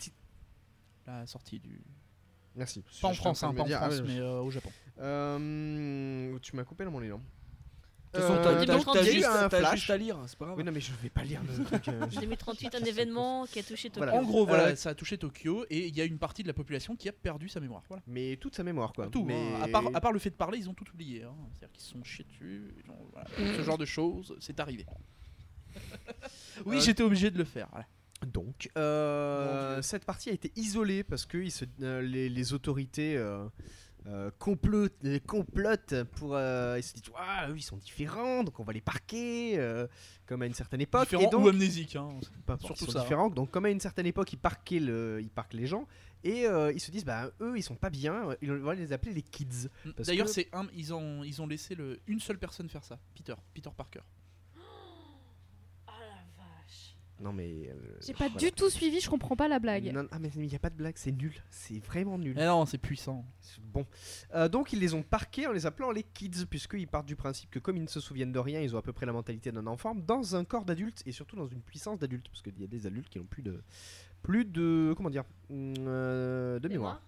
La sortie du. Merci. Pas en France, hein, pas en ah France, mais au Japon. Tu m'as coupé dans mon élan. Euh, t'as- juste t'as à lire, c'est pas grave. Oui, non, mais je vais pas lire le truc. euh, 2038, un événement qui a touché Tokyo. Voilà. En gros, voilà, Euh, ça a touché Tokyo et il y a une partie de la population qui a perdu sa mémoire. Voilà. mais toute sa mémoire, quoi. Tout. mais... hein. À, part, à part le fait de parler, ils ont tout oublié. hein. C'est-à-dire qu'ils se sont chiés dessus. ils ont- voilà. Ce genre de choses, c'est arrivé. oui, Euh, j'étais obligé de le faire. voilà. Donc, euh, Mon Dieu. cette partie a été isolée parce que ils se- euh, les, les autorités euh, euh, complotent, complotent pour. euh, ils se disent, Ouah, eux, ils sont différents, donc on va les parquer, euh, comme à une certaine époque. Différent et donc, ou amnésique. hein. importe, surtout ils sont ça, hein. différents. Donc, comme à une certaine époque, ils parquaient, le, ils parquent les gens. Et euh, ils se disent, bah, eux, ils sont pas bien, ils vont les appeler les kids. Parce D'ailleurs, que- c'est ils ont, ils ont laissé le, une seule personne faire ça. Peter, Peter Parker. Non, mais. euh, J'ai pas voilà. du tout suivi, je comprends pas la blague. Non, ah, mais il n'y a pas de blague, c'est nul. C'est vraiment nul. Eh non, c'est puissant. C'est Bon. Euh, donc ils les ont parqués en les appelant les kids, puisqu'ils partent du principe que comme ils ne se souviennent de rien, ils ont à peu près la mentalité d'un enfant, dans un corps d'adulte et surtout dans une puissance d'adulte, parce qu'il y a des adultes qui n'ont plus de... Plus de... Comment dire Hum, euh, De mémoire.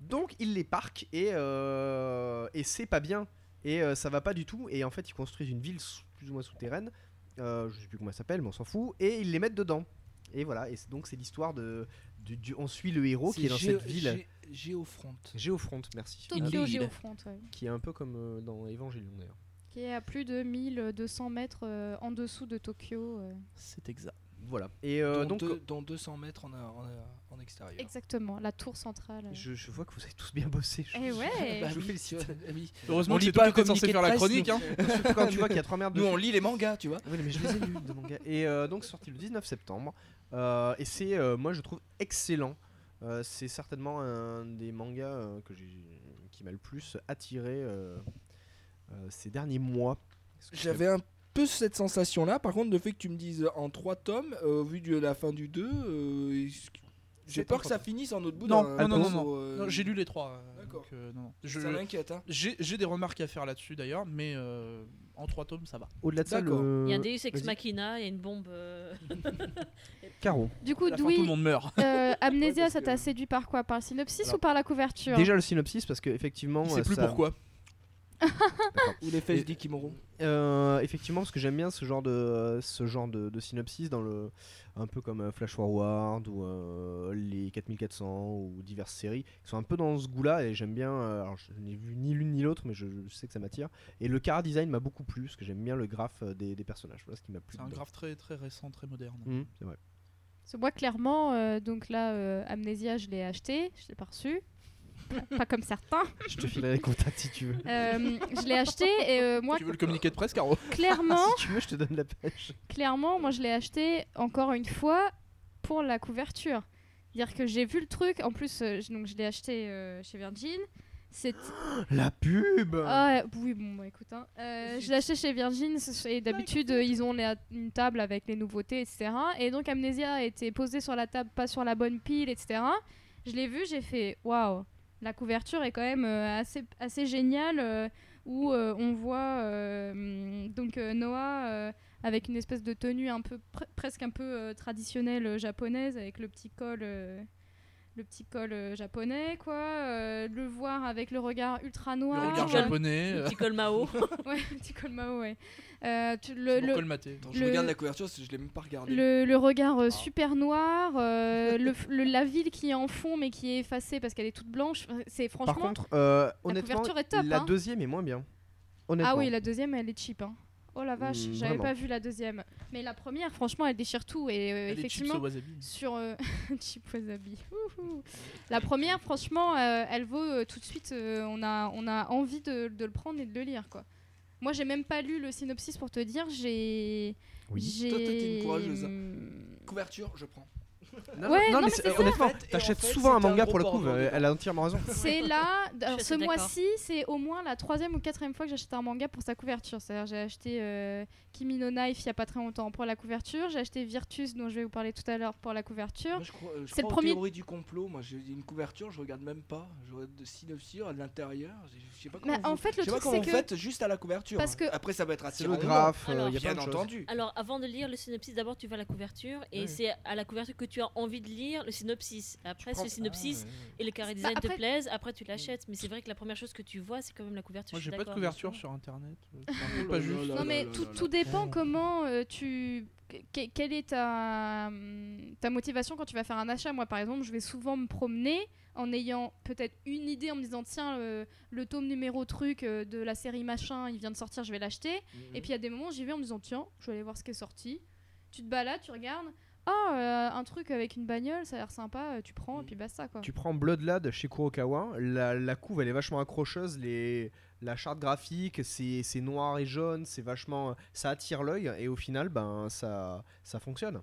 Donc ils les parquent et, euh, et c'est pas bien. Et euh, ça va pas du tout. Et en fait ils construisent une ville plus ou moins souterraine. Euh, je sais plus comment elle s'appelle, mais on s'en fout. Et ils les mettent dedans. Et voilà. Et c'est- donc c'est l'histoire de... du- on suit le héros qui est dans Géo- cette ville. Gé- Géofront. Géofront, merci. Tokyo Indeed. Géofront, ouais. Qui est un peu comme euh, dans Evangelion d'ailleurs. Qui est à plus de 1200 mètres euh, en dessous de Tokyo. euh. C'est exact. Voilà. Et euh, donc, deux- dont 200 mètres en, en, en extérieur. Exactement, la tour centrale. je, je vois que vous avez tous bien bossé. Je- Eh ouais Bah je vous félicite. Heureusement On que lit c'est pas toi qui es censé faire la chronique. Hein. Surtout quand tu vois qu'il y a trois merdes Nous, on lit les mangas, tu vois. Oui, mais je les ai lus de manga. Et euh, donc, sorti le 19 septembre. Euh, et c'est, euh, moi, je trouve excellent. Euh, c'est certainement un des mangas euh, que j'ai, qui m'a le plus attiré euh, euh, ces derniers mois. J'avais un peu cette sensation-là. Par contre, le fait que tu me dises en 3 tomes, euh, au vu de la fin du 2, euh, j'ai C'est peur que ça finisse en autre bout Non, d'un non, non, non, euh, Non, J'ai lu les trois. euh, D'accord. euh. Je- Ça m'inquiète. Hein. J'ai des remarques à faire là-dessus d'ailleurs, mais euh, en trois tomes ça va. Au-delà de ça, le. Il y a un Deus Ex. Machina, il y a une bombe. euh, Caro. Du coup, fin, tout le monde meurt. euh, Amnésia, parce ça que- t'a séduit par quoi? Par le synopsis Alors, ou par la couverture? Déjà le synopsis, parce que effectivement. Euh, plus ça- pourquoi. Ou les fesses d'Ikimoro. Euh, effectivement, parce que j'aime bien ce genre de ce genre de, de synopsis dans le un peu comme euh, Flash Forward ou euh, les 4400 ou diverses séries qui sont un peu dans ce goût-là et j'aime bien. euh, alors je n'ai vu ni l'une ni l'autre, mais je, je sais que ça m'attire. Et le cara design m'a beaucoup plu parce que j'aime bien le graphe des, des personnages. Voilà ce qui m'a plu. C'est un graphe très très récent, très moderne. Mhm, c'est vrai. Que moi, clairement, euh, donc là, euh, Amnésia, je l'ai acheté, je l'ai pas reçu. Pas- comme certains. Je te filerai les contacts si tu veux. Euh, je l'ai acheté et euh, moi, Tu veux le communiqué de presse, Caro? Clairement, si tu veux, je te donne la pêche. clairement, moi, je l'ai acheté encore une fois pour la couverture. C'est-à-dire que j'ai vu le truc. En plus, euh, donc je l'ai acheté euh, chez Virgin. C'est La pub. Ah oui, bon, bah, écoute. hein. Euh, je l'ai acheté chez Virgin et d'habitude, euh, ils ont les- une table avec les nouveautés, etc. Et donc, Amnesia a été posée sur la table, pas sur la bonne pile, etc. Je l'ai vu, j'ai fait waouh, la couverture est quand même euh, assez, géniale euh, où euh, on voit donc Noah avec une espèce de tenue presque un peu traditionnelle japonaise avec le petit col le petit col euh, japonais quoi euh, le voir avec le regard ultra Le noir regard ouais. japonais. le euh, petit col Mao. ouais petit col Mao ouais Euh, tu- le, le. Attends, je Le- regarde la couverture, je l'ai même pas regardé. le, le regard euh, super noir, euh, le, le- la ville qui est en fond mais qui est effacée parce qu'elle est toute blanche. C'est franchement. Par contre, euh, honnêtement, couverture est top, la hein. deuxième est moins bien. Honnêtement. ah oui, la deuxième elle est cheap. hein. Oh la vache, Mm, j'avais pas vu la deuxième. Mais la première, franchement, elle déchire tout et euh, effectivement. sur euh, Cheap Wasabi. La première, franchement, euh, elle vaut euh, tout de suite. on, a, on a envie de, de le prendre et de le lire, quoi. Moi, j'ai même pas lu le synopsis pour te dire. J'ai. Oui. j'ai- Toi, t'es une courageuse. hum, Couverture, je prends. Non, Ouais, non, non, mais honnêtement, fait- t'achètes en fait, souvent un manga pour le coup. euh. Elle a entièrement raison. C'est là, alors, assez ce mois-ci, c'est au moins la troisième ou quatrième fois que j'achète un manga pour sa couverture. C'est-à-dire, j'ai acheté euh, Kimi no Knife il y a pas très longtemps pour la couverture. J'ai acheté Virtus, dont je vais vous parler tout à l'heure, pour la couverture. Euh, C'est le premier- théories du complot. Moi, j'ai une couverture, je regarde même pas. Je regarde de synopsis, de l'intérieur. Je sais pas comment. Mais en fait, le truc, c'est que. faites juste à la couverture. Parce que- Après, ça va être non. graphe, Alors, il y a plein Bien entendu. Alors, avant de lire le synopsis, d'abord tu vois la couverture et c'est à la couverture que tu as envie de lire le synopsis. Après, le synopsis Ah, ouais, ouais. et le carré design après- te plaisent, après tu l'achètes. Mais c'est vrai que la première chose que tu vois, c'est quand même la couverture. Moi je j'ai suis pas de d'accord, couverture sur internet. euh, c'est un peu Oh pas là juste. là Non mais tout, tout dépend comment euh, tu... que- quelle est ta, hum, ta motivation quand tu vas faire un achat. Moi par exemple, je vais souvent me promener en ayant peut-être une idée en me disant tiens euh, le tome numéro truc euh, de la série machin il vient de sortir je vais l'acheter et puis il y a des moments j'y vais en me disant tiens je vais aller voir ce qui est sorti tu te balades tu regardes ah euh, un truc avec une bagnole ça a l'air sympa euh, tu prends et puis basta quoi Tu prends Bloodlad chez Kurokawa, la, la couve elle est vachement accrocheuse, les, la charte graphique c'est noir et jaune, c'est vachement ça attire l'œil et au final ben ça ça fonctionne.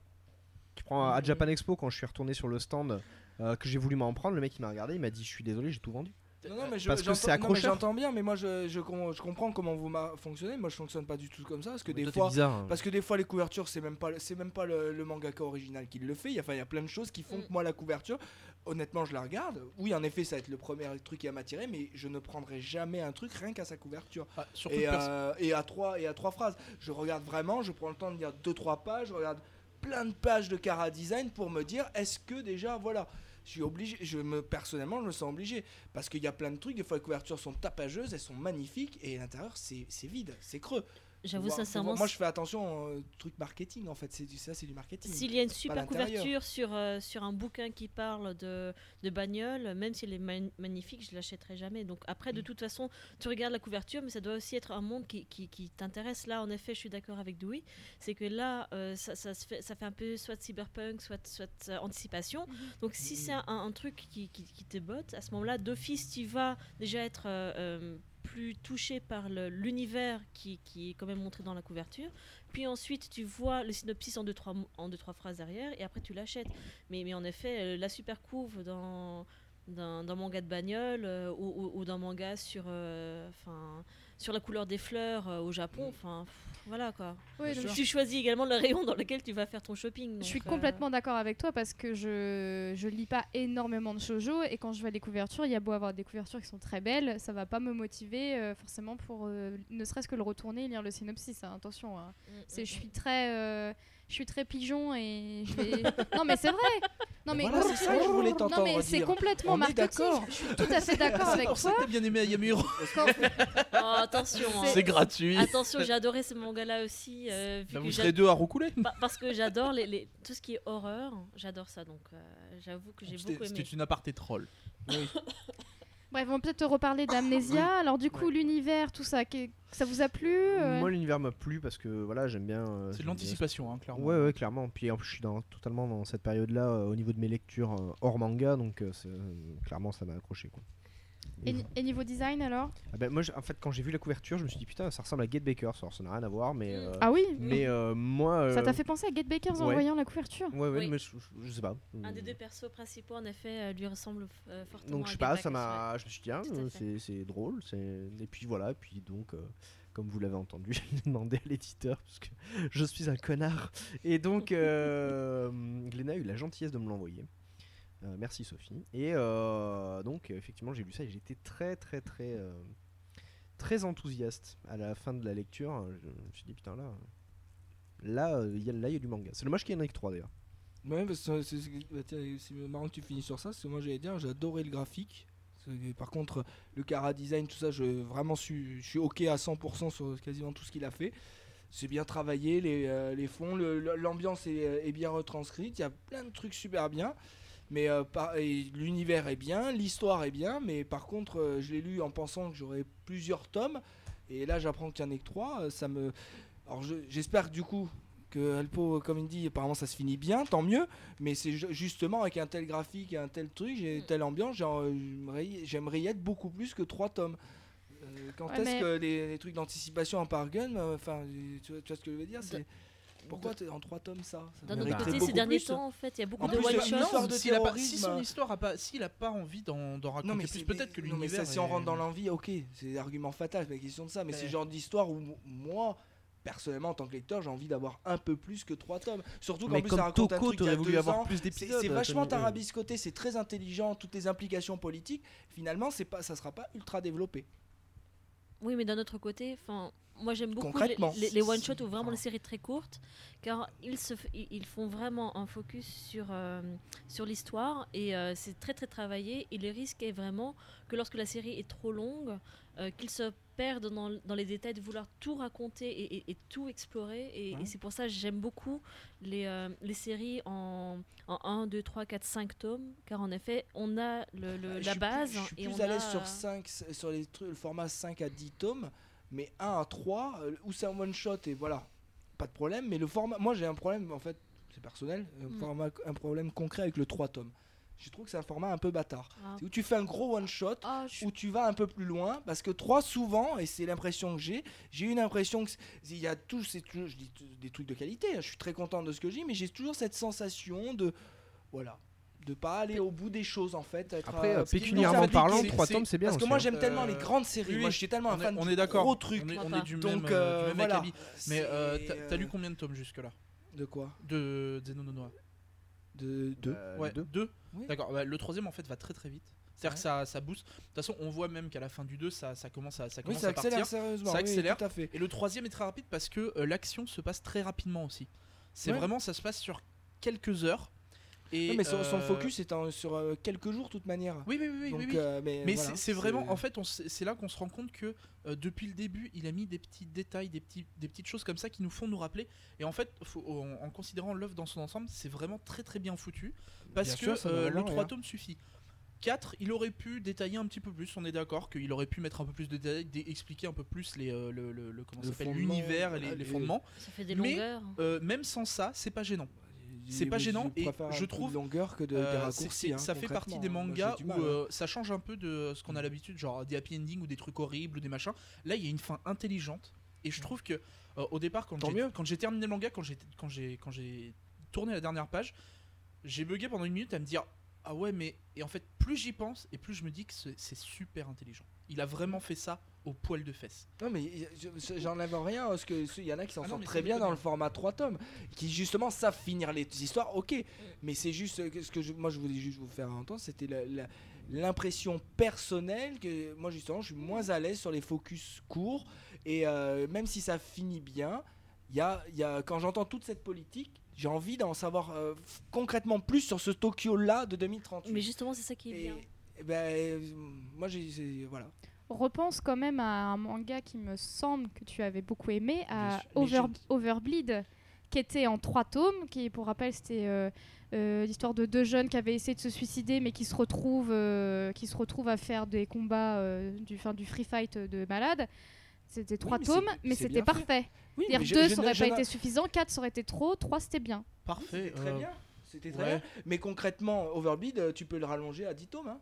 Tu prends à. Japan Expo quand je suis retourné sur le stand euh, que j'ai voulu m'en prendre, le mec il m'a regardé, il m'a dit je suis désolé j'ai tout vendu. Non, non, mais je, Parce que c'est accrocheur. J'entends bien, mais moi je, je, com- je comprends comment vous fonctionnez. Moi je fonctionne pas du tout comme ça parce que Mais des fois. bizarre. hein. Parce que des fois les couvertures c'est même pas c'est même pas le, le mangaka original qui le fait. Il y a, enfin, il y a plein de choses qui font Mm. que moi la couverture, honnêtement je la regarde. Oui en effet ça va être le premier truc qui va m'attirer, mais je ne prendrai jamais un truc rien qu'à sa couverture. Ah, Et, euh, et à trois et à trois phrases. Je regarde vraiment, je prends le temps de lire deux trois pages, je regarde plein de pages de Cara Design pour me dire est-ce que déjà voilà. Je suis obligé, je me personnellement je me sens obligé parce qu'il y a plein de trucs. Des fois les couvertures sont tapageuses, elles sont magnifiques et l'intérieur c'est vide, c'est creux. J'avoue sincèrement, moi je fais attention au truc marketing en fait. C'est du ça, c'est du marketing. S'il y a une super couverture sur, euh, sur un bouquin qui parle de, de bagnole, même s'il est man- magnifique, je l'achèterai jamais. Donc après, de Mm. toute façon, tu regardes la couverture, mais ça doit aussi être un monde qui, qui, qui t'intéresse. Là, en effet, je suis d'accord avec Dewey. C'est que là, euh, ça, ça, se fait, ça fait un peu soit cyberpunk, soit, soit euh, anticipation. Donc si c'est un, un truc qui, qui, qui te botte, à ce moment-là, d'office, tu vas déjà être... plus touché par l'univers qui, qui est quand même montré dans la couverture. Puis ensuite, tu vois le synopsis en deux, trois, en deux, trois phrases derrière, et après tu l'achètes. Mais, mais en effet, euh, la super couve dans d'un manga de bagnole euh, ou, ou- ou d'un manga sur, euh, sur la couleur des fleurs euh, au Japon. Enfin, voilà quoi. Oui, donc Tu choisis également le rayon dans lequel tu vas faire ton shopping. Je suis euh, complètement d'accord avec toi parce que je je lis pas énormément de shoujo et quand je vois des couvertures, il y a beau avoir des couvertures qui sont très belles, ça va pas me motiver euh, forcément pour euh, ne serait-ce que le retourner et lire le synopsis. hein, attention, hein. mm, c'est mm, je suis très euh, je suis très pigeon et je vais Non mais c'est vrai. Non mais Voilà, c'est ça que je voulais Non mais c'est complètement marketing. d'accord. Je suis tout à fait d'accord C'est avec pour ça toi. que t'as bien aimé Yamuro. Quand- Oh, attention. hein. C'est gratuit. Attention, j'ai adoré ce manga-là aussi. euh, vu Bah, vous serez deux à roucouler. Bah, parce que j'adore les, les- tout ce qui est horreur, j'adore ça donc euh, j'avoue que j'ai C'était beaucoup c'était aimé. une aparté troll. Bref, on va peut-être te reparler d'Amnesia. Alors du coup, l'univers, tout ça, que- ça vous a plu euh Moi, l'univers m'a plu parce que voilà, j'aime bien. euh, C'est de bien l'anticipation, hein, clairement. Ouais, ouais, clairement. Puis en plus, je suis dans, totalement dans cette période-là euh, au niveau de mes lectures euh, hors manga, donc clairement, ça m'a accroché. Quoi. Et, Et ni- et niveau design alors Ah ben, moi, en fait, quand j'ai vu la couverture, je me suis dit putain, ça ressemble à Get Baker. Alors, ça n'a rien à voir, mais. euh, Ah oui Mais euh, moi. Ça euh, t'a fait penser à Get Bakers en voyant la couverture Ouais, ouais, Oui. mais je, je- je sais pas. Un des deux persos principaux en effet lui ressemble euh, fortement. Donc je sais pas, ça m'a. Je me suis dit, ah, c'est c'est drôle. c'est- Et puis voilà, puis donc, euh, comme vous l'avez entendu, j'ai demandé à l'éditeur, parce que je suis un connard. Et donc, euh, Gléna a eu la gentillesse de me l'envoyer. Euh, merci Sophie. Et euh, donc, effectivement, j'ai lu ça et j'étais très, très, très. euh, très enthousiaste à la fin de la lecture. Je me suis dit, putain, là. Là, il y, a- y a du manga. C'est dommage qu'il y en ait que 3 d'ailleurs. Ouais, bah, c'est marrant que tu finisses sur ça, parce que moi j'allais dire, adoré le graphique. Par contre, le cara design, tout ça, je vraiment suis, je suis ok à 100% sur quasiment tout ce qu'il a fait. C'est bien travaillé, les, les fonds, l'ambiance est bien retranscrite, il y a plein de trucs super bien. Mais euh, l'univers est bien, l'histoire est bien, mais par contre, euh, je l'ai lu en pensant que j'aurais plusieurs tomes. Et là, j'apprends qu'il n'y en a que trois. euh, Ça me... Alors, je- j'espère que du coup, que Alpo, comme il dit, apparemment ça se finit bien, tant mieux. Mais c'est ju- justement avec un tel graphique et un tel truc, j'ai Mm. telle ambiance, j'aimerais y- être beaucoup plus que trois tomes. Euh, quand Ouais, est-ce mais- que les, les trucs d'anticipation en par gun, euh, enfin, tu, vois- tu vois ce que je veux dire c'est Pourquoi t'es en trois tomes ça, Ça D'un autre côté, ces derniers plus. temps, en fait, il y a beaucoup En de plus, one il y a shots. une histoire de s'il a pas- si terrorisme. son histoire a pas, s'il a pas envie d'en d'en raconter Non mais plus, c'est- peut-être que non, mais l'univers. ça, si on est- rentre dans l'envie, ok, c'est l'argument fatal, c'est pas question de ça, mais Mais- c'est le genre d'histoire où moi, personnellement, en tant que lecteur, j'ai envie d'avoir un peu plus que trois tomes. Surtout qu'en plus, ça raconte un truc il voulu deux avoir ans. plus C'est d'épisodes. c'est vachement Tony. tarabiscoté, c'est très intelligent, toutes les implications politiques. Finalement, c'est pas, ça sera pas ultra développé. Oui, mais d'un autre côté, enfin, moi j'aime beaucoup les, Concrètement. les, les one shots ou vraiment les séries très courtes, car ils se, ils font vraiment un focus sur euh, sur l'histoire et euh, c'est très très travaillé. Et le risque est vraiment que lorsque la série est trop longue, euh, qu'ils se perdent dans, dans les détails de vouloir tout raconter et, et- et tout explorer. Et, et c'est pour ça que j'aime beaucoup les, euh, les séries en, en 1, 2, 3, 4, 5 tomes, car en effet, on a le, le- Euh, la base. Plus, je suis et plus on à l'aise sur euh, 5, sur les trucs, le format 5 à 10 tomes, mais 1 à 3, euh, où c'est un one shot et voilà, pas de problème. Mais le format, moi j'ai un problème en fait, c'est personnel, un, Mm. format, un problème concret avec le 3 tomes. Je trouve que c'est un format un peu bâtard. Ah. C'est où tu fais un gros one shot, Ah, je où tu vas un peu plus loin parce que 3 souvent et c'est l'impression que j'ai j'ai une impression que il y a tous ces je dis des trucs de qualité hein, je suis très content de ce que j'ai mais j'ai toujours cette sensation de voilà de pas aller au bout des choses en fait être, Après, euh, euh, pécuniairement ça parlant, fait- 3 c'est- tomes c'est bien. parce que aussi, moi hein. j'aime tellement les Euh, grandes séries oui, moi je suis tellement un on fan on est d'accord. gros truc On est, on est du Donc, même, euh, du même voilà. acabit. Mais euh, t'as lu combien de tomes jusque-là? De quoi? De Zeno no Noa de deux Euh, Ouais, deux. deux. Oui. D'accord. bah, le troisième en fait va très très vite. C'est-à-dire que ça, ça booste. De toute façon, on voit même qu'à la fin du 2, ça, ça commence à, ça oui commence ça à partir. accélère sérieusement Ça oui, accélère. tout à fait Et le troisième est très rapide parce que euh, l'action se passe très rapidement aussi. C'est Ouais. vraiment, ça se passe sur quelques heures. Et, mais son, son euh, focus est en- sur euh, quelques jours de toute manière Oui, oui, oui, oui, donc oui, oui. euh, mais, Mais voilà, c'est- vraiment, en fait, c'est là qu'on se rend compte que euh, depuis le début, il a mis des petits détails, des, petits, des petites choses comme ça qui nous font nous rappeler. Et en fait, faut- en, en considérant l'œuvre dans son ensemble, c'est vraiment très très bien foutu. Parce Bien que sûr, euh, le à 3 voir. tomes suffit. 4, il aurait pu détailler un petit peu plus, on est d'accord, qu'il aurait pu mettre un peu plus de détails, dé- expliquer un peu plus les, euh, le, comment l'univers et les, fondements. Ça fait des Mais, longueurs. Euh, même sans ça, c'est pas gênant. C'est pas gênant et je trouve, longueur que de, Euh, des raccourcis hein, ça fait partie des. Moi, mangas où hein. euh, ça change un peu de ce qu'on a l'habitude, genre des happy endings ou des trucs horribles ou des machins. Là, il y a une fin intelligente et je trouve que euh, au départ, quand j'ai quand j'ai terminé le manga, quand j'ai quand j'ai quand j'ai tourné la dernière page, j'ai bugué pendant une minute à me dire ah ouais mais et en fait plus j'y pense et plus je me dis que c'est super intelligent. Il a vraiment fait ça au poil de fesses. Non mais y- je- j'enlève rien parce que il y en a qui s'en Ah sortent très bien dans le format 3 tomes, qui justement savent finir les histoires, ok. Mais c'est juste que ce que je- moi je voulais juste vous faire entendre, c'était l'impression personnelle que moi justement je suis moins à l'aise sur les focus courts et euh, même si ça finit bien, il y a, y a- quand j'entends toute cette politique, j'ai envie d'en savoir euh, concrètement plus sur ce Tokyo là de 2038. Mais justement, c'est ça qui est et, bien. et ben, euh, moi j'ai voilà. Repense quand même à un manga qui me semble que tu avais beaucoup aimé, à. Over. Overbleed, qui était en trois tomes, qui pour rappel c'était euh, euh, l'histoire de deux jeunes qui avaient essayé de se suicider mais qui se retrouvent, euh, qui se retrouvent à faire des combats euh, du, fin, du free fight de malade. C'était trois mais tomes, mais c'était parfait. Oui, mais deux, ça aurait pas été suffisant, quatre, ça aurait été trop, trois, c'était bien. Parfait. Très euh, bien. C'était très ouais. bien. Mais concrètement, Overbleed, euh, tu peux le rallonger à 10 tomes. Hein.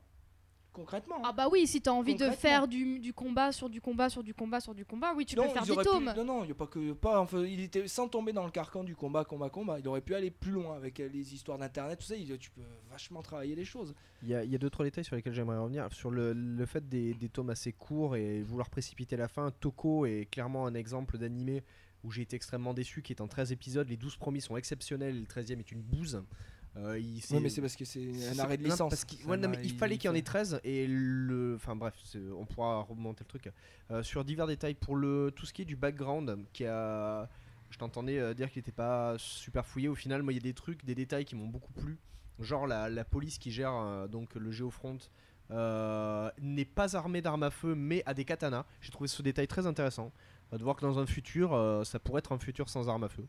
Concrètement. hein. Ah bah oui, si t'as envie de faire du, du combat sur du combat sur du combat sur du combat, oui, tu non, peux faire ils 10 auraient pu- tomes. Non, non, il y a pas que pas. enfin, il était sans tomber dans le carcan du combat, combat, combat. Il aurait pu aller plus loin avec euh, les histoires d'internet, tout ça. il- tu peux vachement travailler les choses. Il y a, y a deux trois détails sur lesquels j'aimerais revenir. Sur le, le fait des, des tomes assez courts et vouloir précipiter la fin. Toko est clairement un exemple d'animé où j'ai été extrêmement déçu, qui est en 13 épisodes. Les 12 premiers sont exceptionnels et le 13e est une bouse. Euh, il- mais c'est parce que c'est un arrêt de non, licence. parce ouais, non, mais il fallait qu'il y en ait fait- 13 et le. Enfin bref, on pourra remonter le truc. Euh, sur divers détails, pour le tout ce qui est du background, qui a. Je t'entendais euh, dire qu'il n'était pas super fouillé. Au final, moi, il y a des trucs, des détails qui m'ont beaucoup plu. Genre la, la police qui gère euh, donc le Géofront n'est pas armée d'armes à feu, mais a des katanas. J'ai trouvé ce détail très intéressant. De voir que dans un futur, ça pourrait être un futur sans armes à feu.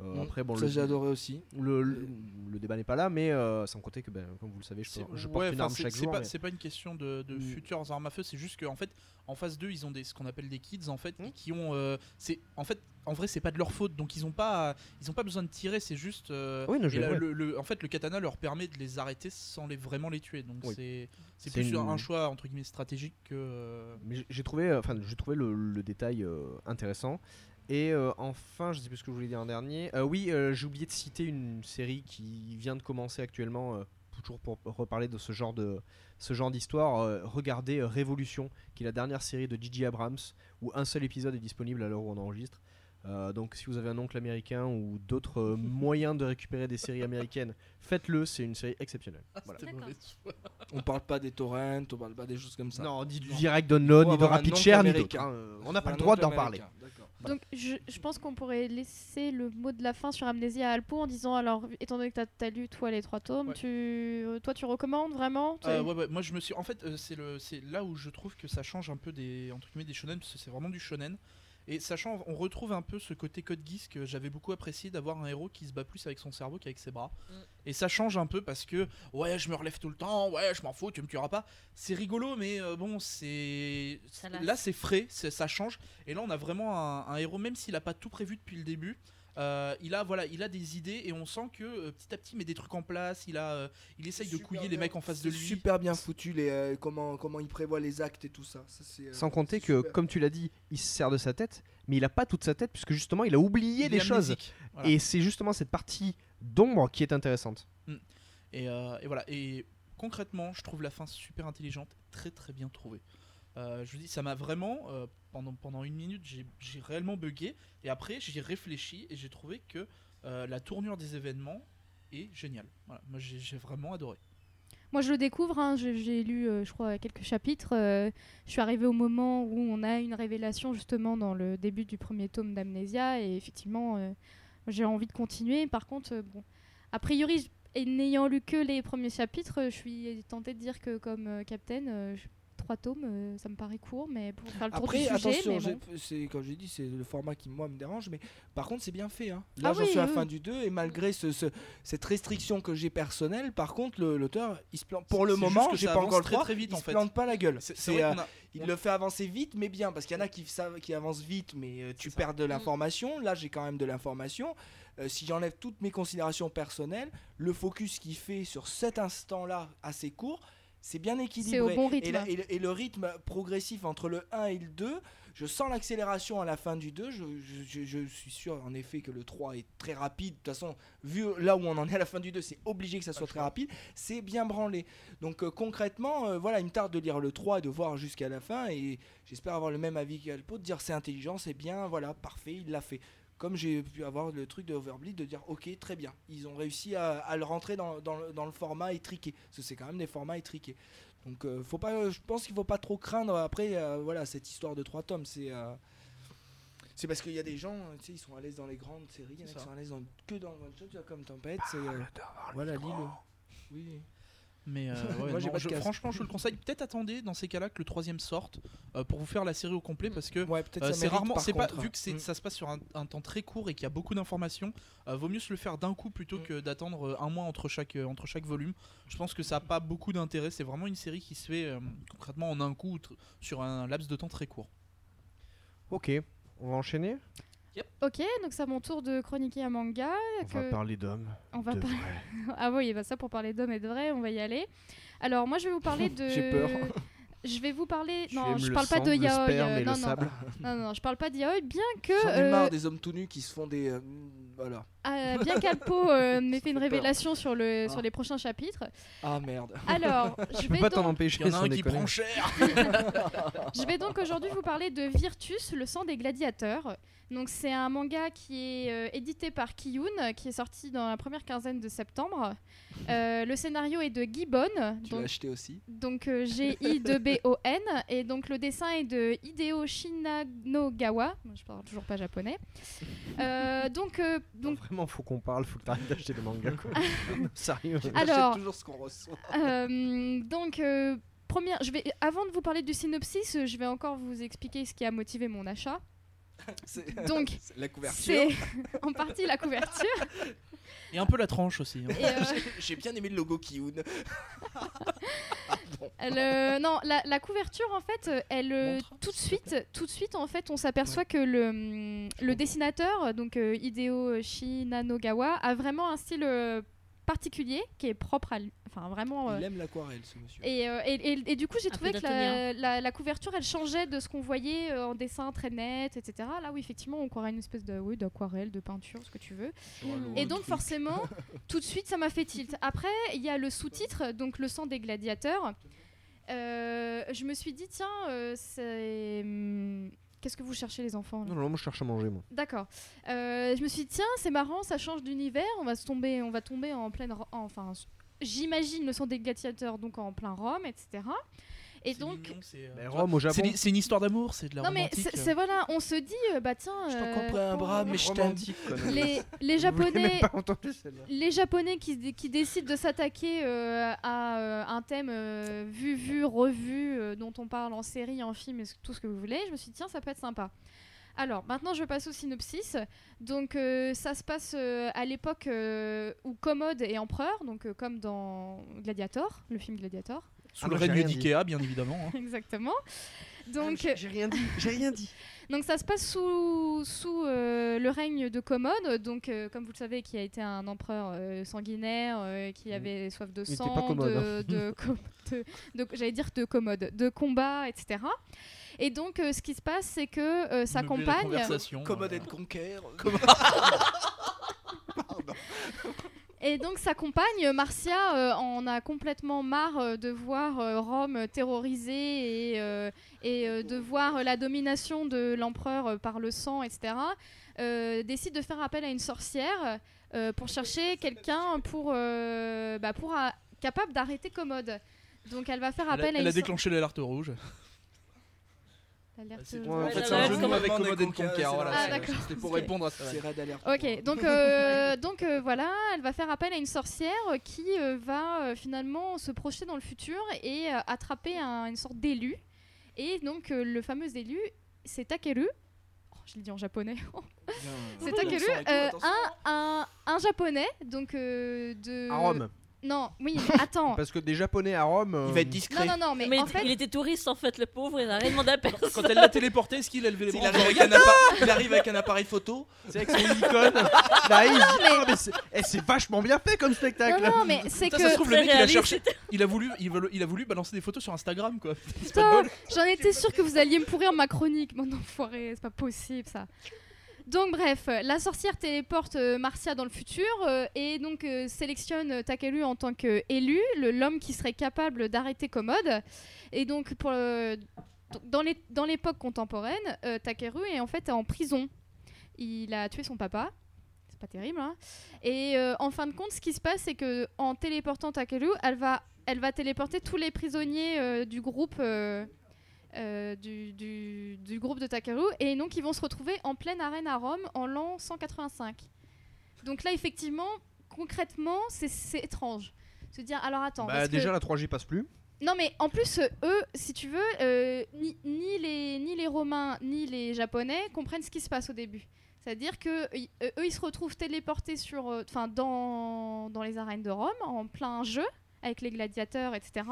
Euh, Mm, après, bon, ça j'ai adoré aussi. le, le- le débat n'est pas là, mais euh, sans compter que, ben, comme vous le savez, je, C'est- je ouais, porte une enfin, arme c'est- chaque jour. pas, mais- c'est pas une question de, de Mm. futures armes à feu, c'est juste qu'en fait, en phase 2, ils ont des, ce qu'on appelle des kids en fait, Mm. qui ont. euh, c'est en fait, en vrai, c'est pas de leur faute, donc ils ont pas, ils ont pas besoin de tirer, c'est juste. euh, Oui, non, et ouais. le, le- en fait, le katana leur permet de les arrêter sans les vraiment les tuer, donc Oui. c'est plus une- un choix entre guillemets stratégique que. euh, Mais j'ai- trouvé, euh, enfin, j'ai trouvé le, le détail euh, intéressant. Et euh, enfin, je sais plus ce que je voulais dire en dernier. Euh, oui, euh, j'ai oublié de citer une série qui vient de commencer actuellement, toujours pour reparler de ce genre de ce genre d'histoire. regardez Révolution, qui est la dernière série de Gigi Abrams, où un seul épisode est disponible à l'heure où on enregistre. Euh, donc, si vous avez un oncle américain ou d'autres euh, moyens de récupérer des séries américaines, faites-le. C'est une série exceptionnelle. Voilà. mauvaise foi. On parle pas des torrents, on parle pas des choses comme ça. Non, ni du direct download, ni de rapid share, ni d'autres. hein. Euh, On n'a pas le droit d'en parler. Donc je, je pense qu'on pourrait laisser le mot de la fin sur Amnésia à Alpo en disant alors étant donné que t'as as lu toi les trois tomes, Ouais. tu, euh, toi tu recommandes vraiment? Tu- Euh, ouais, ouais, moi je me suis en fait euh, c'est le c'est là où je trouve que ça change un peu des entre guillemets des shonen parce que c'est vraiment du shonen et sachant on retrouve un peu ce côté code Geass que j'avais beaucoup apprécié d'avoir un héros qui se bat plus avec son cerveau qu'avec ses bras. Mm. et ça change un peu parce que ouais je me relève tout le temps ouais je m'en fous tu me tueras pas. C'est rigolo mais euh, bon c'est là c'est frais ça change. Et là on a vraiment un, un héros même s'il a pas tout prévu depuis le début euh, il a voilà, il a des idées et on sent que euh, petit à petit il met des trucs en place. Il a, euh, il essaye de Super couiller les bien- mecs en face de c'est lui. Super bien foutu les euh, comment comment il prévoit les actes et tout ça. Euh, Sans compter que, super. comme tu l'as dit, il se sert de sa tête, mais il a pas toute sa tête, puisque justement, il a oublié Il des est choses. Voilà. Et c'est justement cette partie d'ombre qui est intéressante. Et, euh, et voilà. Et concrètement, je trouve la fin super intelligente, très très bien trouvée. Euh, je vous dis, ça m'a vraiment euh, pendant une minute, j'ai j'ai réellement bugué. Et après, j'y ai réfléchi et j'ai trouvé que euh, la tournure des événements est géniale. Moi, j'ai j'ai vraiment adoré. Moi je le découvre, hein, j'ai lu euh, je crois quelques chapitres. euh, je suis arrivée au moment où on a une révélation justement dans le début du premier tome d'Amnésia et effectivement j'ai envie de continuer. Par contre, bon, a priori, n'ayant lu que les premiers chapitres, je suis tentée de dire que comme Captain, je- trois tomes, euh, ça me paraît court, mais pour faire le tour Après, du sujet, attention, mais j'ai- bon. c'est comme j'ai dit, c'est le format qui moi me dérange, mais par contre c'est bien fait. Hein. Ah Là, j'en oui, suis à la oui. fin du 2 et malgré ce, ce- cette restriction que j'ai personnelle, par contre l'auteur, il se plante. Pour le moment, j'ai ça pas encore le très, 3, très vite, il en se fait. plante pas la gueule. Vrai euh, a- il le fait avancer vite, mais bien, parce qu'il y en a qui savent qui avancent vite, mais euh, tu ça. perds de l'information. Là, j'ai quand même de l'information. Euh, si j'enlève toutes mes considérations personnelles, le focus qu'il fait sur cet instant-là assez court, C'est bien C'est équilibré. au bon Et, rythme. la- et le, et le rythme progressif entre le 1 et le 2, je sens l'accélération à la fin du 2. Je, je- je- je suis sûr en effet que le 3 est très rapide. De toute façon, vu là où on en est à la fin du 2, c'est obligé que ça soit très rapide. C'est bien branlé. Donc euh, concrètement, euh, voilà, il me tarde de lire le 3 et de voir jusqu'à la fin. Et j'espère avoir le même avis qu'Alpo, de dire c'est intelligent, c'est bien, voilà, parfait, il l'a fait. Comme j'ai pu avoir le truc de Overbleed, de dire ok, très bien. Ils ont réussi à, à le rentrer dans, dans le, dans le format étriqué. Parce que c'est quand même des formats étriqués. Donc euh, faut pas, je pense qu'il faut pas trop craindre après euh, voilà, cette histoire de trois tomes. C'est euh, c'est parce qu'il y a des gens, euh, tu sais, ils sont à l'aise dans les grandes séries, il y en a C'est qui ça. sont à l'aise dans, que dans le one shot, comme Tempête. C'est, euh, voilà, lis-le. Oui. Mais euh, ouais, Moi, j'ai non, pas de je- casque. franchement, je le conseille. Peut-être attendez dans ces cas-là que le troisième sorte euh, pour vous faire la série au complet parce que Ouais, Euh, c'est rarement, par c'est pas contre, vu hein. que Mm. ça se passe sur un, un temps très court et qu'il y a beaucoup d'informations. euh, vaut mieux se le faire d'un coup plutôt Mm. que d'attendre un mois entre chaque euh, entre chaque volume. Je pense que ça a pas beaucoup d'intérêt. C'est vraiment une série qui se fait euh, concrètement en un coup sur un laps de temps très court. Ok, on va enchaîner? Ok, donc c'est à mon tour de chroniquer un manga. On que- va parler d'hommes. on va de par- vrai. Ah oui, bah ça pour parler d'hommes et de vrai, on va y aller. Alors moi je vais vous parler de. J'ai peur. Je vais vous parler. Tu non, je le parle pas de yaoi. euh, non, non, sable. non, non, je parle pas de yaoi, bien que. J'en ai euh, marre des hommes tout nus qui se font des. euh, voilà. euh, bien qu'Alpo euh, m'ait fait une révélation sur, le, Ah. sur les prochains chapitres. Ah merde. Alors, je Je peux vais, pas t'en empêcher. Il y en a un qui prend cher. je vais donc aujourd'hui vous parler de Virtus, le sang des gladiateurs. Donc c'est un manga qui est euh, édité par Kiyun, qui est sorti dans la première quinzaine de septembre. Euh, le scénario est de Gibbon, Tu donc l'as acheté aussi? donc euh, G-I-2-B-O-N et donc le dessin est de Hideo Shinanogawa je parle toujours pas japonais Euh, donc Donc vraiment, faut qu'on parle, faut que t'arrêtes d'acheter des mangas. Quoi. Sérieux. On Alors- toujours ce qu'on reçoit. donc première je vais avant de vous parler du synopsis je vais encore vous expliquer ce qui a motivé mon achat donc c'est la couverture. c'est en partie la couverture Et un peu la tranche aussi. hein. euh, J'ai- J'ai bien aimé le logo Kiyun. Le- non, la, la couverture en fait, euh, elle euh, Montre. tout de suite, tout de suite en fait, on s'aperçoit que le, le dessinateur, donc euh, Hideo Shinanogawa, a vraiment un style euh, particulier qui est propre à lui. Enfin, vraiment. euh, Il aime l'aquarelle, ce monsieur. et, euh, et, et- et du coup, j'ai Un trouvé que la, la- la couverture, elle changeait de ce qu'on voyait euh, en dessin très net, etc. Là, oui, effectivement, on croirait une espèce de, oui, d'aquarelle, de peinture, ce que tu veux. Et donc forcément, tout de suite, ça m'a fait tilt. Après, il y a le sous-titre, donc le sang des gladiateurs. Euh, je me suis dit, tiens, euh, c'est... Qu'est-ce que vous cherchez les enfants Non, non, moi je cherche à manger, moi. D'accord. Euh, je me suis dit, tiens, c'est marrant, ça change d'univers, on va se tomber, on va tomber en pleine... Enfin, j'imagine le sang des gladiateurs, donc en plein Rome, etc. Et donc... c'est, euh, Mais Rome au Japon. c'est li- c'est une histoire d'amour, c'est de la Non mais romantique. c'est c'est- voilà, on se dit, euh, bah tiens... Je t'en euh, comprends un bras, mais je t'aime. les, les Japonais... les Japonais qui, dé- qui décident de s'attaquer euh, à euh, un thème euh, vu, vu, revu, euh, dont on parle en série, en film, et tout ce que vous voulez, je me suis dit, tiens, ça peut être sympa. Alors, maintenant, je passe au synopsis. Donc, euh, ça se passe euh, à l'époque euh, où Commode est empereur, donc euh, comme dans Gladiator, le film Gladiator. Sous Ah le règne d'Ikea, bien évidemment. hein. Exactement. Ah, Donc, j'ai- j'ai rien dit, j'ai rien dit. Donc ça se passe sous, sous euh, le règne de Commode, donc euh, comme vous le savez, qui a été un empereur euh, sanguinaire, euh, qui Mm. avait soif de Il sang, pas commode, de, de, de- de- j'allais dire de commode, de combat, etc. Et donc euh, ce qui se passe, c'est que euh, sa compagne, Commode and Conquer. Et donc sa compagne Marcia euh, en a complètement marre euh, de voir euh, Rome terrorisée et, euh, et de voir la domination de l'empereur par le sang, etc. décide de faire appel à une sorcière pour chercher quelqu'un pour, bah, pour capable d'arrêter Commode. Donc elle va faire Elle a, appel à elle une a déclenché l'alerte rouge. L'alerte- C'est- Ouais, en fait, c'est un jeu de mots la- avec Commode and Conquer, Voilà. Ah, c'était pour Ok. répondre à ça. C'est Red Alert. Ok, donc, euh, donc euh, voilà, elle va faire appel à une sorcière qui euh, va euh, finalement se projeter dans le futur et euh, attraper un- une sorte d'élu. Et donc euh, le fameux élu, c'est Takeru. Oh, je l'ai dit en japonais. c'est Takeru, euh, un, un, un japonais, donc euh, de... À Rome. Non, oui, mais attends. Parce que des japonais à Rome. euh, Il va être discret. Non, non, non, mais, Mais en il, fait, il était touriste en fait, le pauvre, il a rien demandé à personne. Quand elle l'a téléporté, est-ce qu'il a levé les Il bras en arrive, disant, avec un appa- il arrive avec un appareil photo. C'est avec son icône. Là, il dit, Ah, mais c'est eh, c'est vachement bien fait comme non, spectacle. non, mais c'est Putain, que ça se trouve, le mec, il a réaliste. cherché. Il a voulu, il veut- il a voulu balancer des photos sur Instagram, quoi. Putain. J'en étais sûre que vous alliez me pourrir ma chronique, mon enfoiré, c'est pas possible ça. Donc bref, euh, la sorcière téléporte euh, Marcia dans le futur euh, et donc sélectionne Takeru en tant qu'élu, l'homme qui serait capable d'arrêter Commode. Et donc dans l'époque contemporaine, Takeru est en fait en prison. Il a tué son papa. C'est pas terrible. hein. Et en fin de compte, ce qui se passe, c'est que en téléportant Takeru, elle va, téléporter tous les prisonniers du groupe. Euh, du, du- du groupe de Takeru et donc ils vont se retrouver en pleine arène à Rome en l'an 185. Donc là effectivement, concrètement, c'est- étrange. Se dire alors attends, Bah, parce que- déjà, la 3G passe plus. non mais en plus eux, si tu veux, euh, ni, ni les ni les Romains ni les Japonais comprennent ce qui se passe au début. C'est-à-dire que euh, eux ils se retrouvent téléportés sur, euh, dans dans les arènes de Rome en plein jeu avec les gladiateurs, etc.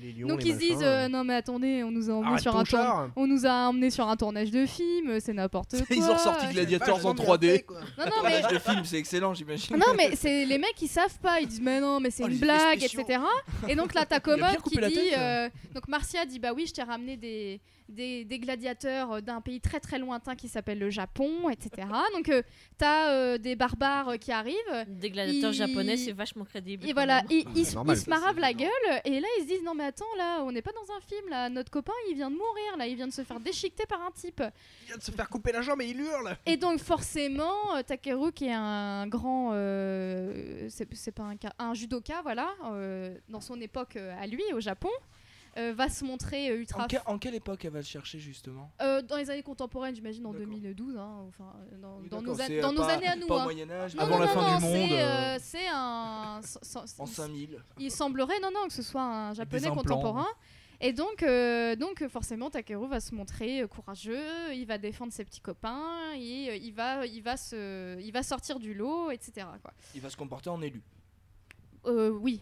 Les lions, Donc les ils se disent machins. euh, non mais attendez, on nous a emmenés Arrête sur ton un tour- char. on nous a emmenés sur un tournage de film, c'est n'importe quoi. Ils ont ressorti Je- Gladiators en Vachement bien 3D. fait, quoi. Non non mais Tournage de film, c'est excellent, j'imagine. non mais c'est les mecs ils savent pas, ils disent mais non mais c'est Oh, les une effets blague spéciaux. etc. Et donc là t'as bien Commode coupé qui la dit tête, euh, donc Marcia dit bah oui je t'ai ramené des des, des gladiateurs euh, d'un pays très très lointain qui s'appelle le Japon etc. Donc euh, t'as euh, des barbares euh, qui arrivent. Des gladiateurs Il- japonais, c'est vachement crédible. Et quand voilà, même. ils, ils se- normal, ils se ça, maravent la gueule et là ils se disent non mais attends là on n'est pas dans un film là, notre copain il vient de mourir là, il vient de se faire déchiqueter par un type. Il vient de se faire couper la jambe et il hurle. Et donc forcément, euh, Takeru, qui est un grand, euh, c'est pas un, un judoka, voilà, euh, dans son époque à lui, au Japon, euh, va se montrer euh, ultra. En, que- en quelle époque elle va le chercher justement? Euh, dans les années contemporaines, j'imagine en D'accord. 2012, hein, enfin dans, Oui, dans d'accord, nos, an- c'est, dans nos pas- années à nous. Pas au hein. Moyen-Âge, Non, Avant non, la non, fin non, du c'est, monde, euh, C'est un. en 5000. il semblerait non non que ce soit un japonais contemporain et donc euh, donc forcément Takeru va se montrer courageux il va défendre ses petits copains et euh, il va il va se il va sortir du lot etc quoi Il va se comporter en élu. Euh, oui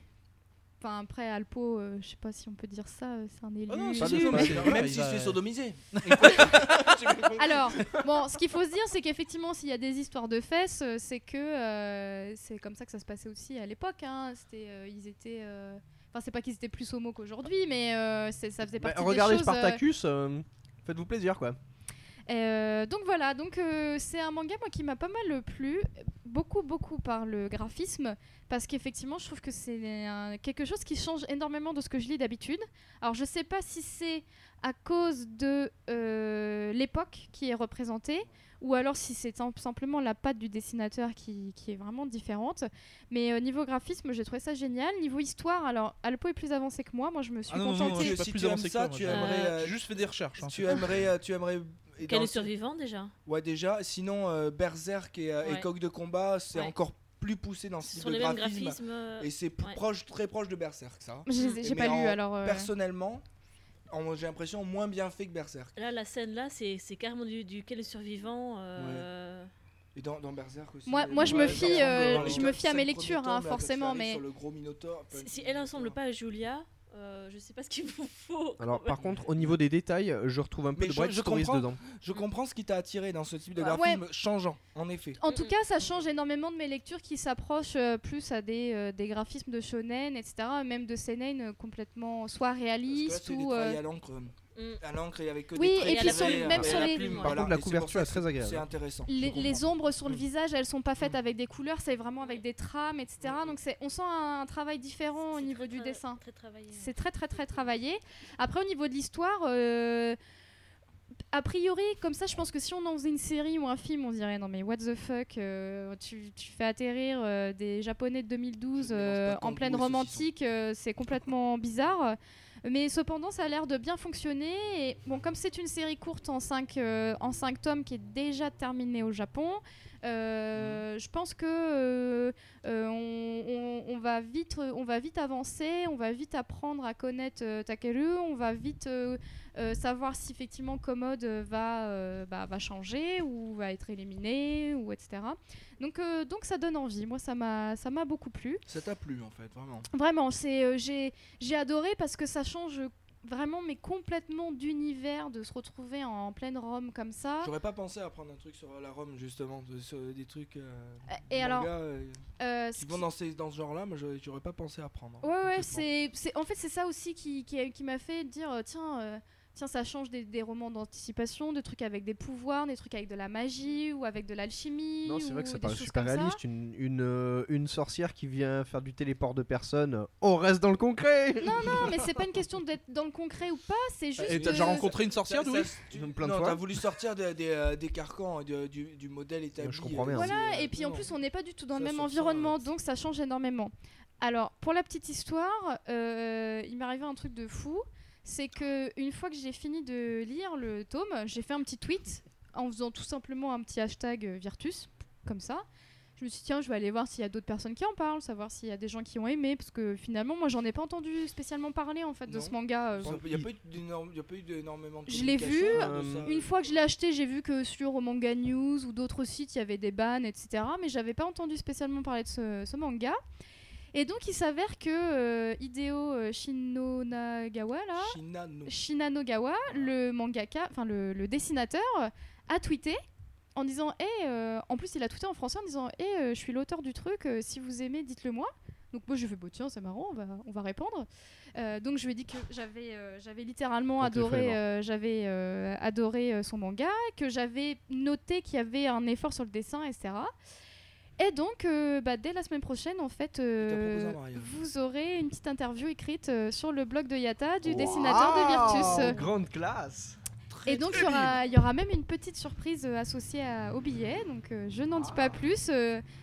enfin après Alpo euh, je sais pas si on peut dire ça euh, c'est un élu Oh non, Pas si, si, mais- c'est- même va- se fait sodomiser. alors bon ce qu'il faut se dire c'est qu'effectivement s'il y a des histoires de fesses euh, c'est que euh, c'est comme ça que ça se passait aussi à l'époque hein. c'était euh, ils étaient euh, Enfin, c'est pas qu'ils étaient plus homo qu'aujourd'hui, mais euh, ça faisait Bah, partie regardez des choses. euh, Spartacus, euh, faites-vous plaisir quoi. Euh, donc voilà, donc euh, c'est un manga moi qui m'a pas mal plu, beaucoup beaucoup par le graphisme, parce qu'effectivement je trouve que c'est quelque chose qui change énormément de ce que je lis d'habitude. Alors je sais pas si c'est à cause de euh, l'époque qui est représentée, ou alors si c'est sim- simplement la patte du dessinateur qui, qui est vraiment différente. Mais euh, niveau graphisme, j'ai trouvé ça génial. Niveau histoire, alors Alpo est plus avancé que moi, moi je me suis Ah non, non, non, contentée. je suis pas Si plus tu aimes avancé que ça, toi, tu aimerais, euh, juste fait des recherches. hein. Tu aimerais, euh, tu aimerais. et Quel dans- est survivant déjà Ouais déjà. Sinon euh, Berserk et, euh, et Ouais. Coq de combat, c'est Ouais. encore plus poussé dans ce type de graphisme. euh, Et c'est p- Ouais. proche, très proche de Berserk ça. J'ai mais pas lu en- alors. euh, Personnellement, en- j'ai l'impression moins bien fait que Berserk. Là, la scène là, c'est c'est carrément du, du quel est survivant. euh, Et dans, dans Berserk aussi. Moi- moi, je me fie, euh, je me fie à mes lectures, hein, forcément, mais- sur le gros Si, si elle ressemble pas à Julia, euh, je sais pas ce qu'il vous faut. Alors par contre, au niveau des détails, je retrouve un peu Mais de je- Bright je Stories comprends. dedans. Je comprends ce qui t'a attiré dans ce type de graphisme changeant, en effet. En tout cas, ça change énormément de mes lectures qui s'approchent euh, plus à des, euh, des graphismes de shonen, etc. Même de seinen euh, complètement soit réalistes des ou. euh, à l'encre. Mm. À l'encre, il y avait que Oui, des et traits puis sur le- euh, même à sur les- plume, Par voilà. contre, la Et couverture est très agréable. C'est intéressant. les, ombres sur le Mm. visage, elles sont pas faites Mm. avec des couleurs, c'est vraiment avec des trames, etc. Donc c'est, on sent un, travail différent au niveau très, du très- dessin. Très travaillé. C'est très très très travaillé. Après au niveau de l'histoire, euh, a priori comme ça, je pense que si on en faisait une série ou un film, on dirait non mais what the fuck, euh, tu, tu fais atterrir euh, des Japonais de 2012 Je ne mélange euh, pas en pleine et romantique, euh, c'est complètement bizarre. Mais cependant, ça a l'air de bien fonctionner. Et bon, comme c'est une série courte en 5 en cinq tomes qui est déjà terminée au Japon, Euh, Je pense que euh, euh, on, on- on va vite, on va vite avancer, on va vite apprendre à connaître euh, Takeru, on va vite euh, euh, savoir si effectivement Commode va, euh, bah, va changer ou va être éliminé ou etc. Donc, euh, donc ça donne envie. Moi, ça m'a, ça m'a beaucoup plu. Ça t'a plu en fait, vraiment. Vraiment, c'est, euh, j'ai, j'ai adoré parce que ça change vraiment, mais complètement d'univers de se retrouver en pleine Rome comme ça. J'aurais pas pensé à prendre un truc sur la Rome justement, de- sur des trucs. euh, Et alors, euh, euh, qui vont dans, ces- dans ce genre-là, moi j'aurais pas pensé à prendre. hein, Ouais, ouais, c'est, en fait, c'est ça aussi qui, qui, qui m'a fait dire euh, tiens, euh, tiens, ça change des, des romans d'anticipation, de trucs avec des pouvoirs, des trucs avec de la magie ou avec de l'alchimie. Non, c'est vrai que ça paraît super réaliste. Une, une, euh, une sorcière qui vient faire du téléport de personnes. On reste dans le concret Non, non, mais c'est pas une question d'être dans le concret ou pas, c'est juste. Et t'as déjà rencontré une sorcière, Ça- Louis ça- tu- Plein de non, fois. t'as voulu sortir des, des, euh, des carcans, de- du, du modèle établi. je comprends bien. Voilà, c'est, euh, et puis non, en plus, on n'est pas du tout dans le même ça, environnement, donc ça change énormément. Alors, pour la petite histoire, euh, il m'est arrivé un truc de fou. C'est que une fois que j'ai fini de lire le tome, j'ai fait un petit tweet en faisant tout simplement un petit hashtag euh, Virtus, comme ça. Je me suis dit, tiens, je vais aller voir s'il y a d'autres personnes qui en parlent, savoir s'il y a des gens qui ont aimé, parce que finalement, moi, j'en ai pas entendu spécialement parler en fait de ce manga. euh. Il n'y a, pas eu d'énorme- y a pas eu d'énormément de Je l'ai vu, euh. Une fois que je l'ai acheté, j'ai vu que sur Manga News ou d'autres sites, il y avait des bans, etc. Mais j'avais pas entendu spécialement parler de ce, ce manga. Et donc, il s'avère que euh, Hideo euh, Shinonagawa, là, Shinano. Shinanogawa, le mangaka, enfin le, le dessinateur, a tweeté en disant Eh, euh, en plus, il a tweeté en français en disant Eh, euh, je suis l'auteur du truc, euh, si vous aimez, dites-le moi. Donc, moi, je fais Bah, tiens, c'est marrant, on va, on va répondre. Euh, donc, je lui ai dit que j'avais euh, j'avais littéralement adoré, euh, j'avais euh, adoré euh, son manga, que j'avais noté qu'il y avait un effort sur le dessin, etc. Et donc, euh, bah, dès la semaine prochaine, en fait, euh, vous aurez une petite interview écrite euh, sur le blog de Yata du dessinateur de Virtus. Grande classe. Et donc il y aura, il y aura même une petite surprise associée à- au billet, donc je n'en dis pas plus.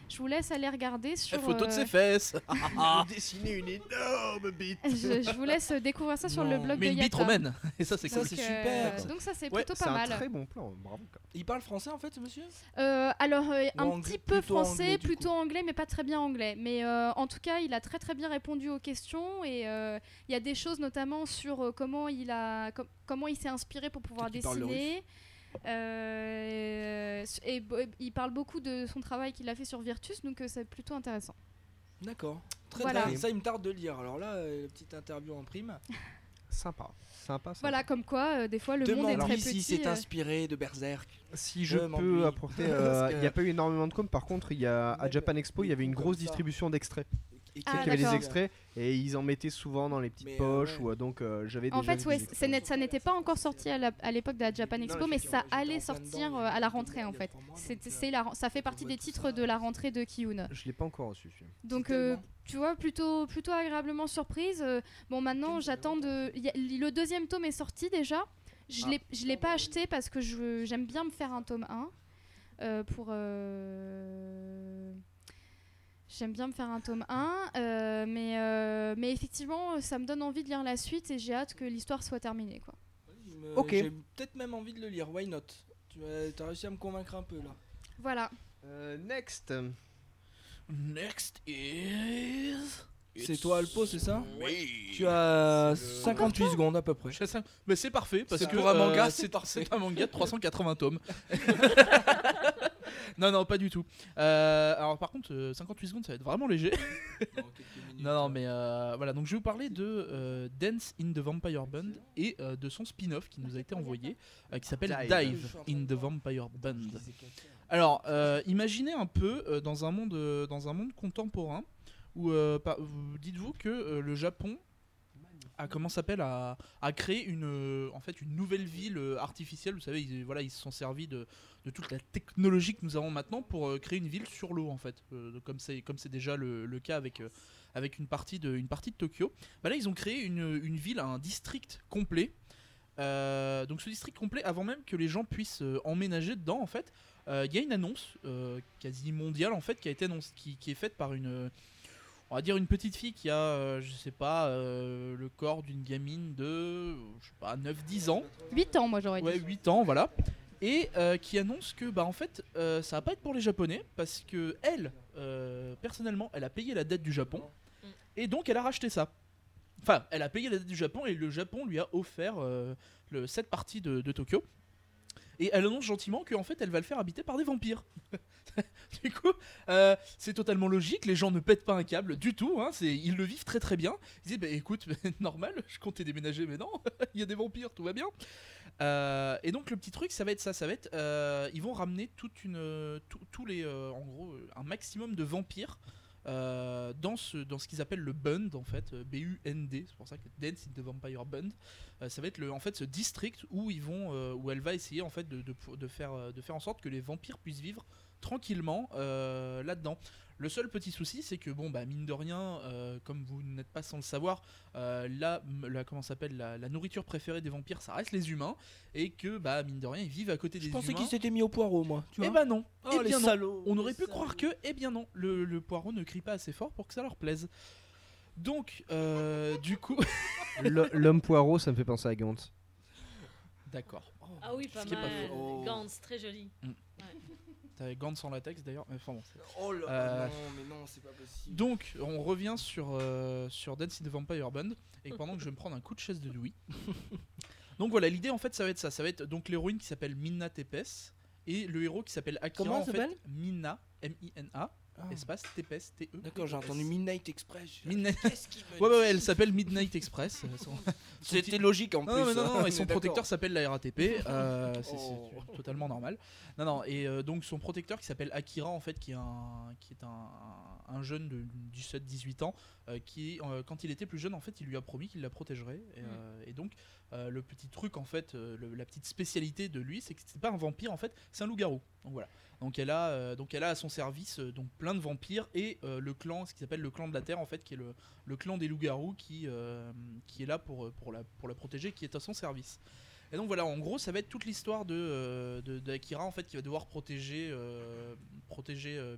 Euh, je vous laisse aller regarder sur. La photo de euh, ses fesses. Il a dessiné une énorme bite je, je vous laisse découvrir ça sur le blog Mais de une bite romaine. Et ça, c'est Ça, cool. c'est Donc, super. Donc ça c'est Ouais, plutôt C'est pas un mal. très bon plan, bravo. Il parle français en fait, ce monsieur? Euh, alors euh, un petit peu français, anglais, plutôt coup. anglais, mais pas très bien anglais. Mais euh, en tout cas, il a très très bien répondu aux questions et euh, il y a des choses notamment sur euh, comment il a, com- comment il s'est inspiré pour pouvoir dessiner. Euh, et bo- il parle beaucoup de son travail qu'il a fait sur Virtus, donc euh, c'est plutôt intéressant. D'accord. Très Voilà. très. Ça, il me tarde de lire. Alors là, euh, petite interview en prime. Sympa. Sympa, sympa. Voilà, comme quoi, euh, des fois, le monde est très petit. si c'est euh, inspiré de Berserk. Si je peux apporter, euh, il n'y a pas eu énormément de com. Par contre, il y a à Japan Expo, il y avait une grosse distribution d'extraits. Et Ah, Il y avait des extraits et ils en mettaient souvent dans les petites Mais, poches ouais. ou euh, donc euh, j'avais En fait, ouais, ça n'était pas encore sorti à l'époque de la Japan Non, Expo, mais ça allait sortir dedans, euh, à la rentrée en fait. C'est- euh, la ça fait partie des titres ça. de la rentrée de Kiyun. Je l'ai pas encore reçu. Donc, euh, tu vois, plutôt, plutôt agréablement surprise. Bon, maintenant, j'attends de. le deuxième tome est sorti déjà. Je Ah. l'ai je l'ai pas acheté parce que je- j'aime bien me faire un tome 1. euh, pour. euh, J'aime bien me faire un tome 1, euh, mais, euh, mais effectivement, ça me donne envie de lire la suite et j'ai hâte que l'histoire soit terminée. Quoi. Ok. J'ai peut-être même envie de le lire. Why not? Tu as, réussi à me convaincre un peu là. Voilà. Euh, next. Next is. C'est toi, Alpo, c'est ça? Oui. Tu as C'est le- 58 secondes à peu près. Mais c'est parfait parce que pour un euh, manga, c'est c'est parfait. c'est un manga de 380 tomes. non non pas du tout. Euh, alors par contre euh, 58 secondes ça va être vraiment léger. Non non mais euh, voilà donc je vais vous parler de euh, Dance in the Vampire Band et euh, de son spin-off qui nous a été envoyé euh, qui s'appelle Dive. In the Vampire Band. Alors, euh, imaginez un peu euh, dans, un monde, euh, dans un monde contemporain où, euh, dites-vous que euh, le Japon a comment s'appelle a créé une euh, en fait une nouvelle ville euh, artificielle. Vous savez, ils, voilà, ils se sont servis de, toute la technologie que nous avons maintenant pour euh, créer une ville sur l'eau en fait, comme c'est comme c'est déjà le, cas avec avec une partie de partie de Tokyo. Bah là, ils ont créé une, une ville, un district complet. Donc ce district complet, avant même que les gens puissent emménager dedans, en fait, il y a une annonce quasi mondiale en fait qui a été qui, est faite par une, on va dire une petite fille qui a, euh, je sais pas, euh, le corps d'une gamine de, je sais pas, 9-10 ans. 8 ans, moi j'aurais dit. Ouais, 8 ans, voilà. et euh, qui annonce que bah en fait euh, ça va pas être pour les japonais parce que elle euh, personnellement elle a payé la dette du Japon Mm. et donc elle a racheté ça enfin elle a payé la dette du Japon et le Japon lui a offert euh, le, cette partie de, de Tokyo et elle annonce gentiment qu'en fait elle va le faire habiter par des vampires du coup euh, c'est totalement logique les gens ne pètent pas un câble du tout hein, ils le vivent très très bien ils disent bah écoute normal je comptais déménager mais non il y a des vampires tout va bien euh, et donc le petit truc, ça va être ça, ça va être, euh, ils vont ramener toute une, tous les, en gros, un maximum de vampires dans ce, dans ce qu'ils appellent le Bund en fait, B-U-N-D, c'est pour ça que Dance in the Vampire Bund. Ça va être le, en fait ce district où ils vont, où elle va essayer en fait de, de, faire, de faire en sorte que les vampires puissent vivre tranquillement euh, là-dedans. Le seul petit souci, c'est que bon, bah mine de rien, euh, comme vous n'êtes pas sans le savoir, euh, la, comment ça s'appelle, la, la nourriture préférée des vampires, ça reste les humains, et que bah mine de rien, ils vivent à côté Je des pensais humains. qu'il s'était mis au poireau, moi. Tu Eh bah non, Oh, eh les bien non. salauds, On aurait les pu croire que, eh bien non, le, le poireau ne crie pas assez fort pour que ça leur plaise. Donc, euh, du coup, L'homme poireau, ça me fait penser à Gantz. d'accord. Ah oui, pas est pas mal. faux. Gantz, très joli. T'avais Gantz sans latex d'ailleurs, mais enfin bon. Oh là Euh, non, mais non, c'est pas possible. Donc, on revient sur, euh, sur Dance in the Vampire Band, et pendant que je vais me prendre un coup de chaise de Louis. donc voilà, l'idée en fait, ça va être ça. Ça va être donc l'héroïne qui s'appelle Minna Tepes, et le héros qui s'appelle Akira. Comment en fait, s'appelle? Minna, M-I-N-A, Ah. espace Tepes, T-E. D'accord, j'ai entendu Midnight Express. Midnight- Qu'est-ce qu'il me Ouais, ouais, elle s'appelle Midnight Express. son- C'était logique en plus. Non, non, mais non, non, et son protecteur s'appelle la RATP. euh, c'est c'est Oh. totalement normal. Non, non, et euh, donc son protecteur qui s'appelle Akira, en fait, qui est un, qui est un, un jeune de 17-18 ans, euh, qui, euh, quand il était plus jeune, en fait, il lui a promis qu'il la protégerait. Et, euh, et donc, euh, le petit truc, en fait, euh, le- la petite spécialité de lui, c'est que c'est pas un vampire, en fait, c'est un loup-garou. Donc voilà. Donc elle a, euh, donc elle a à son service euh, donc plein de vampires et euh, le clan, ce qui s'appelle le clan de la Terre, en fait, qui est le, clan des loups-garous qui, est là pour, la, protéger, qui est à son service. Et donc voilà, en gros, ça va être toute l'histoire de, en fait qui va devoir protéger,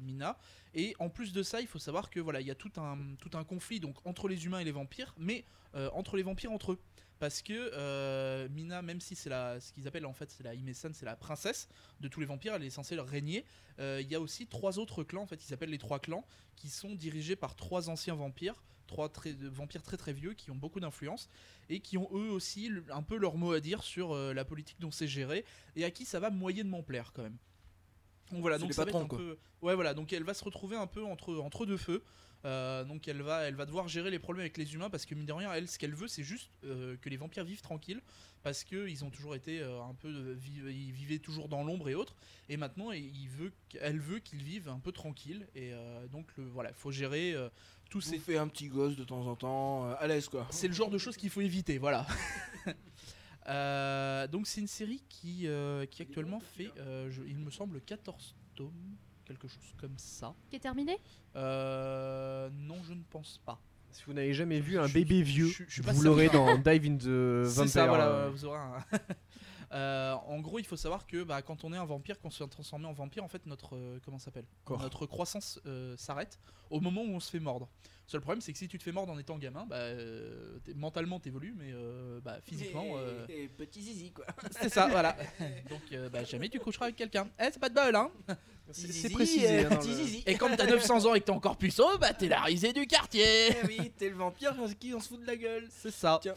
Mina. Et en plus de ça, il faut savoir que voilà, il y a tout un, tout un conflit donc entre les humains et les vampires, mais entre les vampires entre eux. Parce que euh, Mina, même si c'est la, ce qu'ils appellent en fait, c'est la Imesan, c'est la princesse de tous les vampires, elle est censée leur régner. euh, Il y a aussi trois autres clans, en fait, ils s'appellent les trois clans, qui sont dirigés par trois anciens vampires, trois très, vampires très très vieux qui ont beaucoup d'influence et qui ont eux aussi un peu leur mot à dire sur euh, la politique dont c'est géré et à qui ça va moyennement plaire quand même. Donc voilà, donc les ça va être patrons, un quoi. peu. Ouais, voilà, donc elle va se retrouver un peu entre, entre deux feux. Euh, donc elle va, elle va devoir gérer les problèmes avec les humains parce que mine de rien, elle, ce qu'elle veut, c'est juste euh, que les vampires vivent tranquilles parce que ils ont toujours été euh, un peu, ils vivaient toujours dans l'ombre et autres. Et maintenant, il veut, elle veut qu'ils vivent un peu tranquilles. Et donc le, voilà, il faut gérer tous Vous ces fait un petit gosse de temps en temps, à l'aise quoi. c'est le genre de choses qu'il faut éviter, voilà. Donc c'est une série qui, qui actuellement fait, je- il me semble, 14 tomes, quelque chose comme ça. Qui est terminé? Euh, non, je ne pense pas. Si vous n'avez jamais vu un Je- bébé vieux, je- vous l'aurez dans Dive in the C'est Vampire. ça, voilà, euh, vous aurez un... Euh, en gros, il faut savoir que bah, quand on est un vampire, qu'on se fait transformer en vampire, en fait, notre euh, comment ça s'appelle? Notre croissance euh, s'arrête au moment où on se fait mordre. Le seul problème, c'est que si tu te fais mordre en étant gamin, bah, euh, mentalement t'évolues, mais euh, bah, physiquement, euh, Et, et petit zizi quoi. c'est ça, voilà. Donc, euh, bah, jamais tu coucheras avec quelqu'un. Eh, c'est pas de bol, hein C'est précisé. hein, dans petit le- zizi. Et quand t'as 900 ans et que t'es encore puceau, bah t'es la risée du quartier Eh oui, t'es le vampire qui on se fout de la gueule. C'est ça. Tiens.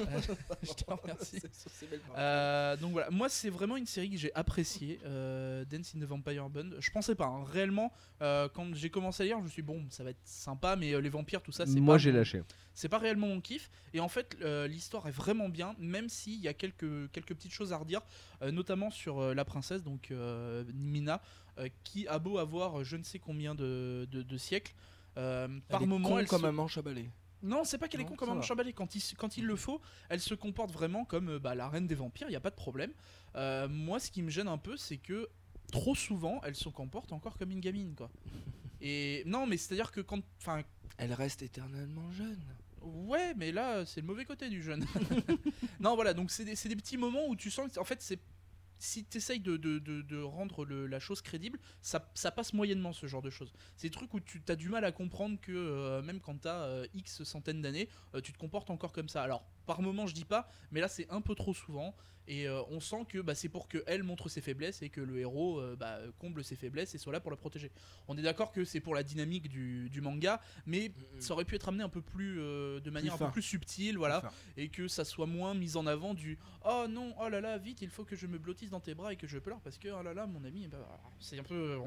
Euh, je te remercie. C'est- c'est belle parole. Euh, donc voilà, moi c'est vraiment une série que j'ai appréciée, euh, Dance in the Vampire Bund. Je pensais pas, hein. réellement, euh, quand j'ai commencé à lire, je me suis dit, bon, ça va être sympa, mais euh, les vampires, tout ça, c'est Moi pas j'ai lâché. C'est pas réellement mon kiff. Et en fait, euh, l'histoire est vraiment bien, même s'il y a quelques, quelques petites choses à redire, euh, notamment sur euh, la princesse, donc euh, Mina, qui a beau avoir je ne sais combien de, de- de siècles. euh, par Elle est moment, con elle comme se- un manche à balai. non, c'est pas qu'elle est con comme un va. chambelé. Quand il, quand il le faut, elle se comporte vraiment comme euh, bah, la reine des vampires, il n'y a pas de problème. Euh, moi, ce qui me gêne un peu, c'est que trop souvent, elle se comporte encore comme une gamine, quoi. Et non, mais c'est-à-dire que quand. Enfin, Elle reste éternellement jeune. ouais, mais là, c'est le mauvais côté du jeune. non, voilà, donc c'est des, c'est des petits moments où tu sens que, en fait, c'est. Si tu essayes de, de- de- rendre la chose crédible, ça, ça passe moyennement ce genre de choses. C'est des trucs où tu as du mal à comprendre que euh, même quand tu as X centaines d'années, euh, tu te comportes encore comme ça. Alors, par moment, je dis pas, mais là, c'est un peu trop souvent. Et euh, on sent que bah, c'est pour que elle montre ses faiblesses et que le héros euh, bah, comble ses faiblesses et soit là pour la protéger. On est d'accord que c'est pour la dynamique du, du manga, mais ça aurait pu être amené un peu plus euh, de manière un peu plus subtile, voilà, et que ça soit moins mis en avant du oh non, oh là là, vite, il faut que je me blottisse dans tes bras et que je pleure parce que oh là là, mon ami, bah, c'est un peu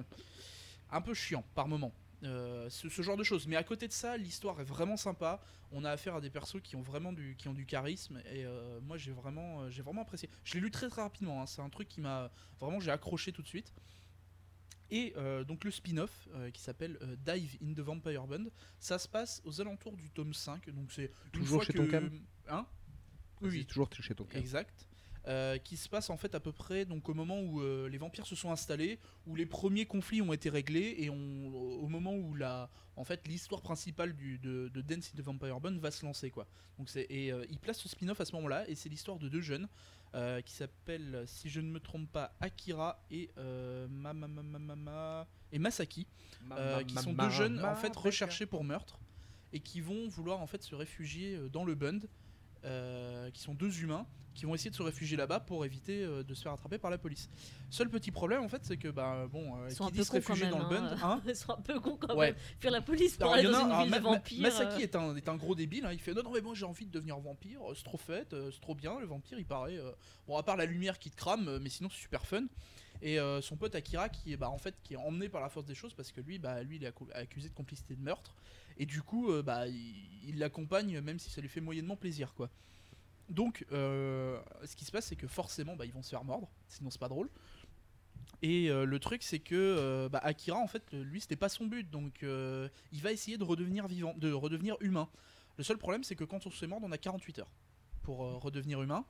un peu chiant par moment. Euh, ce, ce genre de choses. Mais à côté de ça, l'histoire est vraiment sympa. On a affaire à des persos qui ont vraiment du, qui ont du charisme et euh, moi j'ai vraiment, euh, j'ai vraiment apprécié. Je l'ai lu très très rapidement. hein. C'est un truc qui m'a vraiment j'ai accroché tout de suite. Et euh, donc le spin-off qui s'appelle Dive in the Vampire Band, ça se passe aux alentours du tome 5. Donc c'est une Toujours chez que... Tonkam Hein? Oui. C'est toujours chez ton cas. Exact. Euh, qui se passe en fait à peu près donc au moment où euh, les vampires se sont installés, où les premiers conflits ont été réglés et on, au moment où la, en fait l'histoire principale du, de, de Dance in the Vampire Band va se lancer quoi. Donc c'est et euh, il place ce spin-off à ce moment-là et c'est l'histoire de deux jeunes qui s'appellent si je ne me trompe pas Akira et et Masaki qui sont deux jeunes en fait recherchés pour meurtre et qui vont vouloir en fait se réfugier dans le Bund, euh, qui sont deux humains qui vont essayer de se réfugier là-bas pour éviter euh, de se faire attraper par la police. Seul petit problème en fait, c'est que bah bon, euh, Ils sont qui un peu se réfugier dans le Bund, hein. hein Ils sont un peu cons quand Ouais. même. Fuir la police pour aller dans a un- une alors, ville Ma- de Ma- vampires. Masaki est un, est un gros débile, hein, il fait non, non, mais moi j'ai envie de devenir vampire, c'est trop fait, c'est trop bien, le vampire il paraît. Bon, à part la lumière qui te crame, mais sinon c'est super fun. Et euh, son pote Akira qui est bah, en fait qui est emmené par la force des choses parce que lui bah lui il est accusé de complicité de meurtre et du coup euh, bah il l'accompagne même si ça lui fait moyennement plaisir quoi. Donc euh, ce qui se passe c'est que forcément bah, ils vont se faire mordre sinon c'est pas drôle. Et euh, le truc c'est que bah, Akira en fait lui c'était pas son but donc il va essayer de redevenir vivant de redevenir humain. Le seul problème c'est que quand on se fait mordre on a 48 heures pour redevenir humain.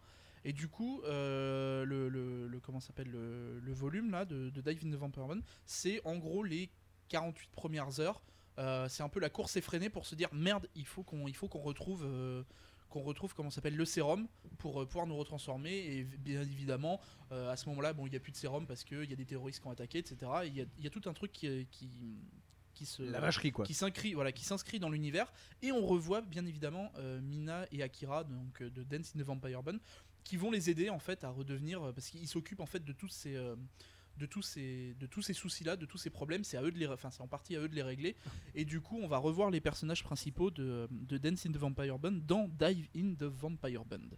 Et du coup, le, comment s'appelle le, volume là de, de Dive in the Vampire c'est en gros les 48 premières heures. Euh, c'est un peu la course effrénée pour se dire merde, il faut qu'on il faut qu'on retrouve euh, qu'on retrouve comment s'appelle le sérum pour euh, pouvoir nous retransformer et bien évidemment à ce moment-là bon il y a plus de sérum parce qu'il y a des terroristes qui ont attaqué etc. Et Il y a, il y a tout un truc qui qui, qui se La vacherie quoi. qui s'inscrit voilà qui s'inscrit dans l'univers et on revoit bien évidemment Mina et Akira donc de Dance in the Vampire Band qui vont les aider en fait à redevenir parce qu'ils s'occupent en fait de tous ces de tous ces de tous ces soucis là de tous ces problèmes c'est à eux de les enfin c'est en partie à eux de les régler et du coup on va revoir les personnages principaux de, de Dance in the Vampire Band dans Dive in the Vampire Band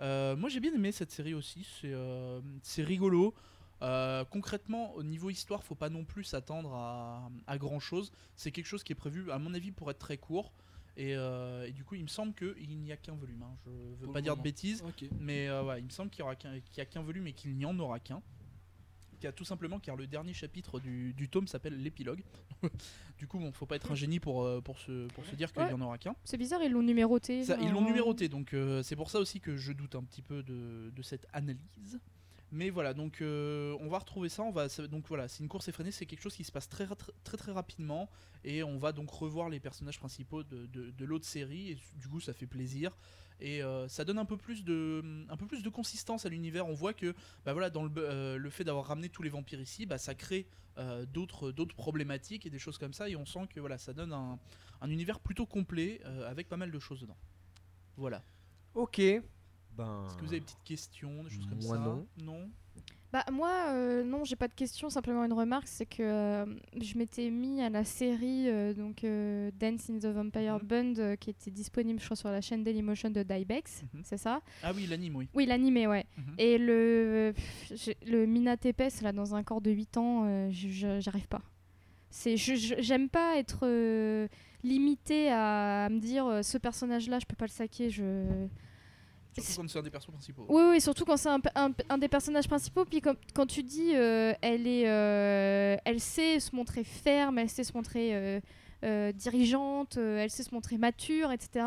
Euh, moi j'ai bien aimé cette série aussi c'est euh, c'est rigolo Euh, concrètement, au niveau histoire, faut pas non plus s'attendre à, à grand chose. C'est quelque chose qui est prévu, à mon avis, pour être très court. Et, euh, et du coup, il me semble qu'il n'y a qu'un volume. hein. Je veux Pour pas dire de bêtises, mais euh, ouais, il me semble qu'il y aura qu'un- qu'il y a qu'un volume et qu'il n'y en aura qu'un. Tout simplement car le dernier chapitre du, du tome s'appelle l'épilogue. du coup, bon, faut pas être un génie pour, euh, pour, se, pour se dire qu'il Ouais. n'y en aura qu'un. C'est bizarre, ils l'ont numéroté. Ça, ils l'ont numéroté, donc euh, c'est pour ça aussi que je doute un petit peu de, de cette analyse. Mais voilà, donc euh, on va retrouver ça. On va, donc voilà, c'est une course effrénée, c'est quelque chose qui se passe très, très très rapidement, et on va donc revoir les personnages principaux de, de- de l'autre série. Et du coup, ça fait plaisir. Et euh, ça donne un peu plus de, un peu plus de consistance à l'univers. On voit que, bah voilà, dans le, euh, le fait d'avoir ramené tous les vampires ici, bah, ça crée euh, d'autres, d'autres problématiques et des choses comme ça. Et on sent que voilà, ça donne un, un univers plutôt complet euh, avec pas mal de choses dedans. Voilà. Ok. Ben. Est-ce que vous avez des petites questions, des choses comme Moi, ça? non. Non? Bah moi euh, non j'ai pas de question simplement une remarque c'est que euh, je m'étais mis à la série euh, donc Dance in the Vampire Mhm. Band euh, qui était disponible je crois sur la chaîne Dailymotion de Dybex Mhm. c'est ça? Ah oui, l'anime, oui. oui l'animé ouais Mhm. et le pff, le Mina Tepes là dans un corps de 8 ans j'arrive pas c'est j'aime pas être euh, limité à, me dire ce personnage là je peux pas le saquer je Surtout quand c'est un des persos principaux. oui, oui, surtout quand c'est un, un- un des personnages principaux. Puis quand tu dis, euh, elle est, euh, elle sait se montrer ferme, elle sait se montrer euh, euh, dirigeante, euh, elle sait se montrer mature, etc.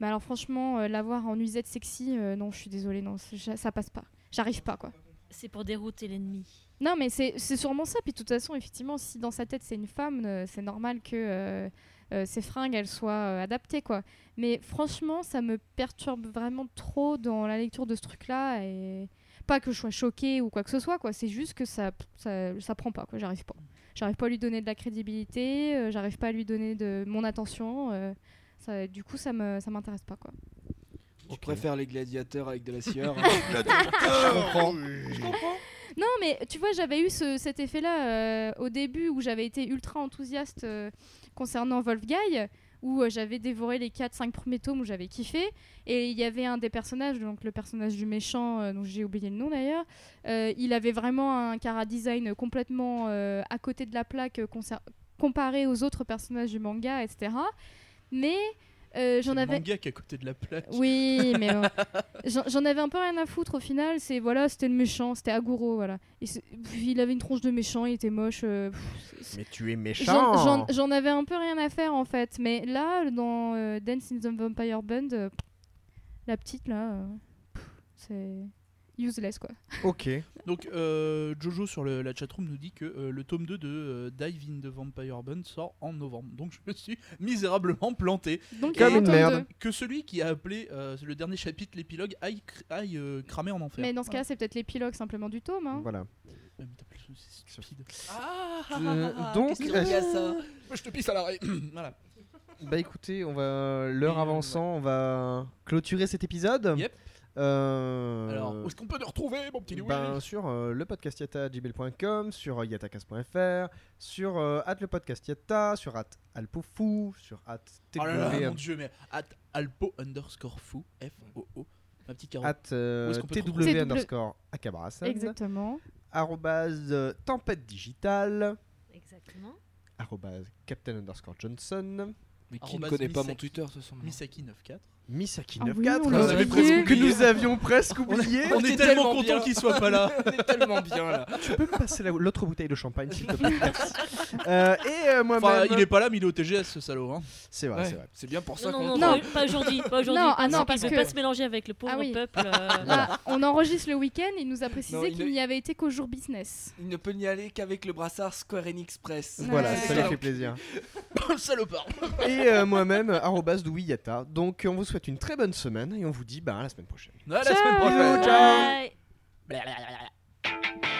Mais alors franchement, euh, l'avoir en nuisette sexy, euh, non, je suis désolée, non, ça passe pas. J'arrive pas, quoi. C'est pour dérouter l'ennemi. Non, mais c'est sûrement ça. Puis de toute façon, effectivement, si dans sa tête c'est une femme, euh, c'est normal que euh, ses fringues elles soient euh, adaptées, quoi. Mais franchement, ça me perturbe vraiment trop dans la lecture de ce truc-là. Et pas que je sois choquée ou quoi que ce soit, quoi. C'est juste que ça, ça, ça prend pas, quoi. J'arrive pas. J'arrive pas à lui donner de la crédibilité. euh, J'arrive pas à lui donner de mon attention. euh, ça, du coup, ça me, ça m'intéresse pas, quoi. Tu Ok. préfères les gladiateurs avec de la sueur. hein. Je comprends. Non, mais tu vois, j'avais eu ce- cet effet-là euh, au début où j'avais été ultra enthousiaste euh, concernant Wolfgang, où euh, j'avais dévoré les 4-5 premiers tomes où j'avais kiffé. Et il y avait un des personnages, donc le personnage du méchant, euh, dont j'ai oublié le nom d'ailleurs, euh, il avait vraiment un cara design complètement à côté de la plaque comparé aux autres personnages du manga, etc. Mais euh, j'en C'est le avais. manga qui est à côté de la plaque. Oui, mais bon. j'en avais un peu rien à foutre au final. C'est voilà, c'était le méchant, c'était Aguro, voilà. Et il avait une tronche de méchant, il était moche. euh, pff, Mais tu es méchant. J'en avais un peu rien à faire en fait, mais là, dans euh, Dance in the Vampire Band, euh, la petite là, euh, c'est useless quoi. Ok. Donc euh, Jojo sur le- la chatroom nous dit que euh, le tome 2 de euh, Dive in the Vampire Bund sort en novembre. Donc je me suis misérablement planté. Donc Comme une merde. Que celui qui a appelé euh, le dernier chapitre l'épilogue aille, cr- aille, euh, cramer en enfer. Mais dans ce cas, c'est peut-être l'épilogue simplement du tome. Hein. Voilà. C'est stupide. Euh, donc, que à ça je te pisse à l'arrêt. voilà. Bah écoutez, on va l'heure avançant, on va clôturer cet épisode. Yep. Euh, Alors, où est-ce qu'on peut nous retrouver, mon petit Louis ben, sur euh, le podcast yata.gmail.com, sur euh, yatacast.fr, sur euh, at le podcast yata, sur at alpofou, sur at Oh là là, mon dieu, mais at alpo underscore fou, F-O-O, ma petite carotte. at euh, Où est-ce qu'on peut te tw underscore akabrasan, Exactement. arrobase euh, tempête digitale, Exactement. arrobase captain underscore johnson, Mais qui ne connaît pas mon. Twitter de toute façon maintenant Misaki 94. misaki Ah oui, 94 on l'a oublié. que nous avions presque oublié. On est tellement content qu'il soit pas là. On est tellement bien là. Tu peux me passer la- l'autre bouteille de champagne s'il te plaît? Merci. Euh, Et euh, moi-même, Enfin, il est pas là, mais il est au TGS, ce salaud. Hein. c'est vrai, Ouais, c'est vrai. C'est bien pour ça Non, qu'on. non, Non. pas aujourd'hui. Pas aujourd'hui. Non, ah non, qu'il parce veut que- pas se mélanger avec le pauvre Ah oui. peuple. euh, Là, on enregistre le week-end, il nous a précisé Non, il qu'il ne- n'y avait été qu'au jour business. Il ne peut n'y aller qu'avec le brassard Square Enix Press. Voilà, Ouais. ça lui fait plaisir. Salopard. Et euh, moi-même, arrobas douillata. Donc on vous souhaite une très bonne semaine et on vous dit bah, à la semaine prochaine. À la Ciao. semaine prochaine. Bye.「口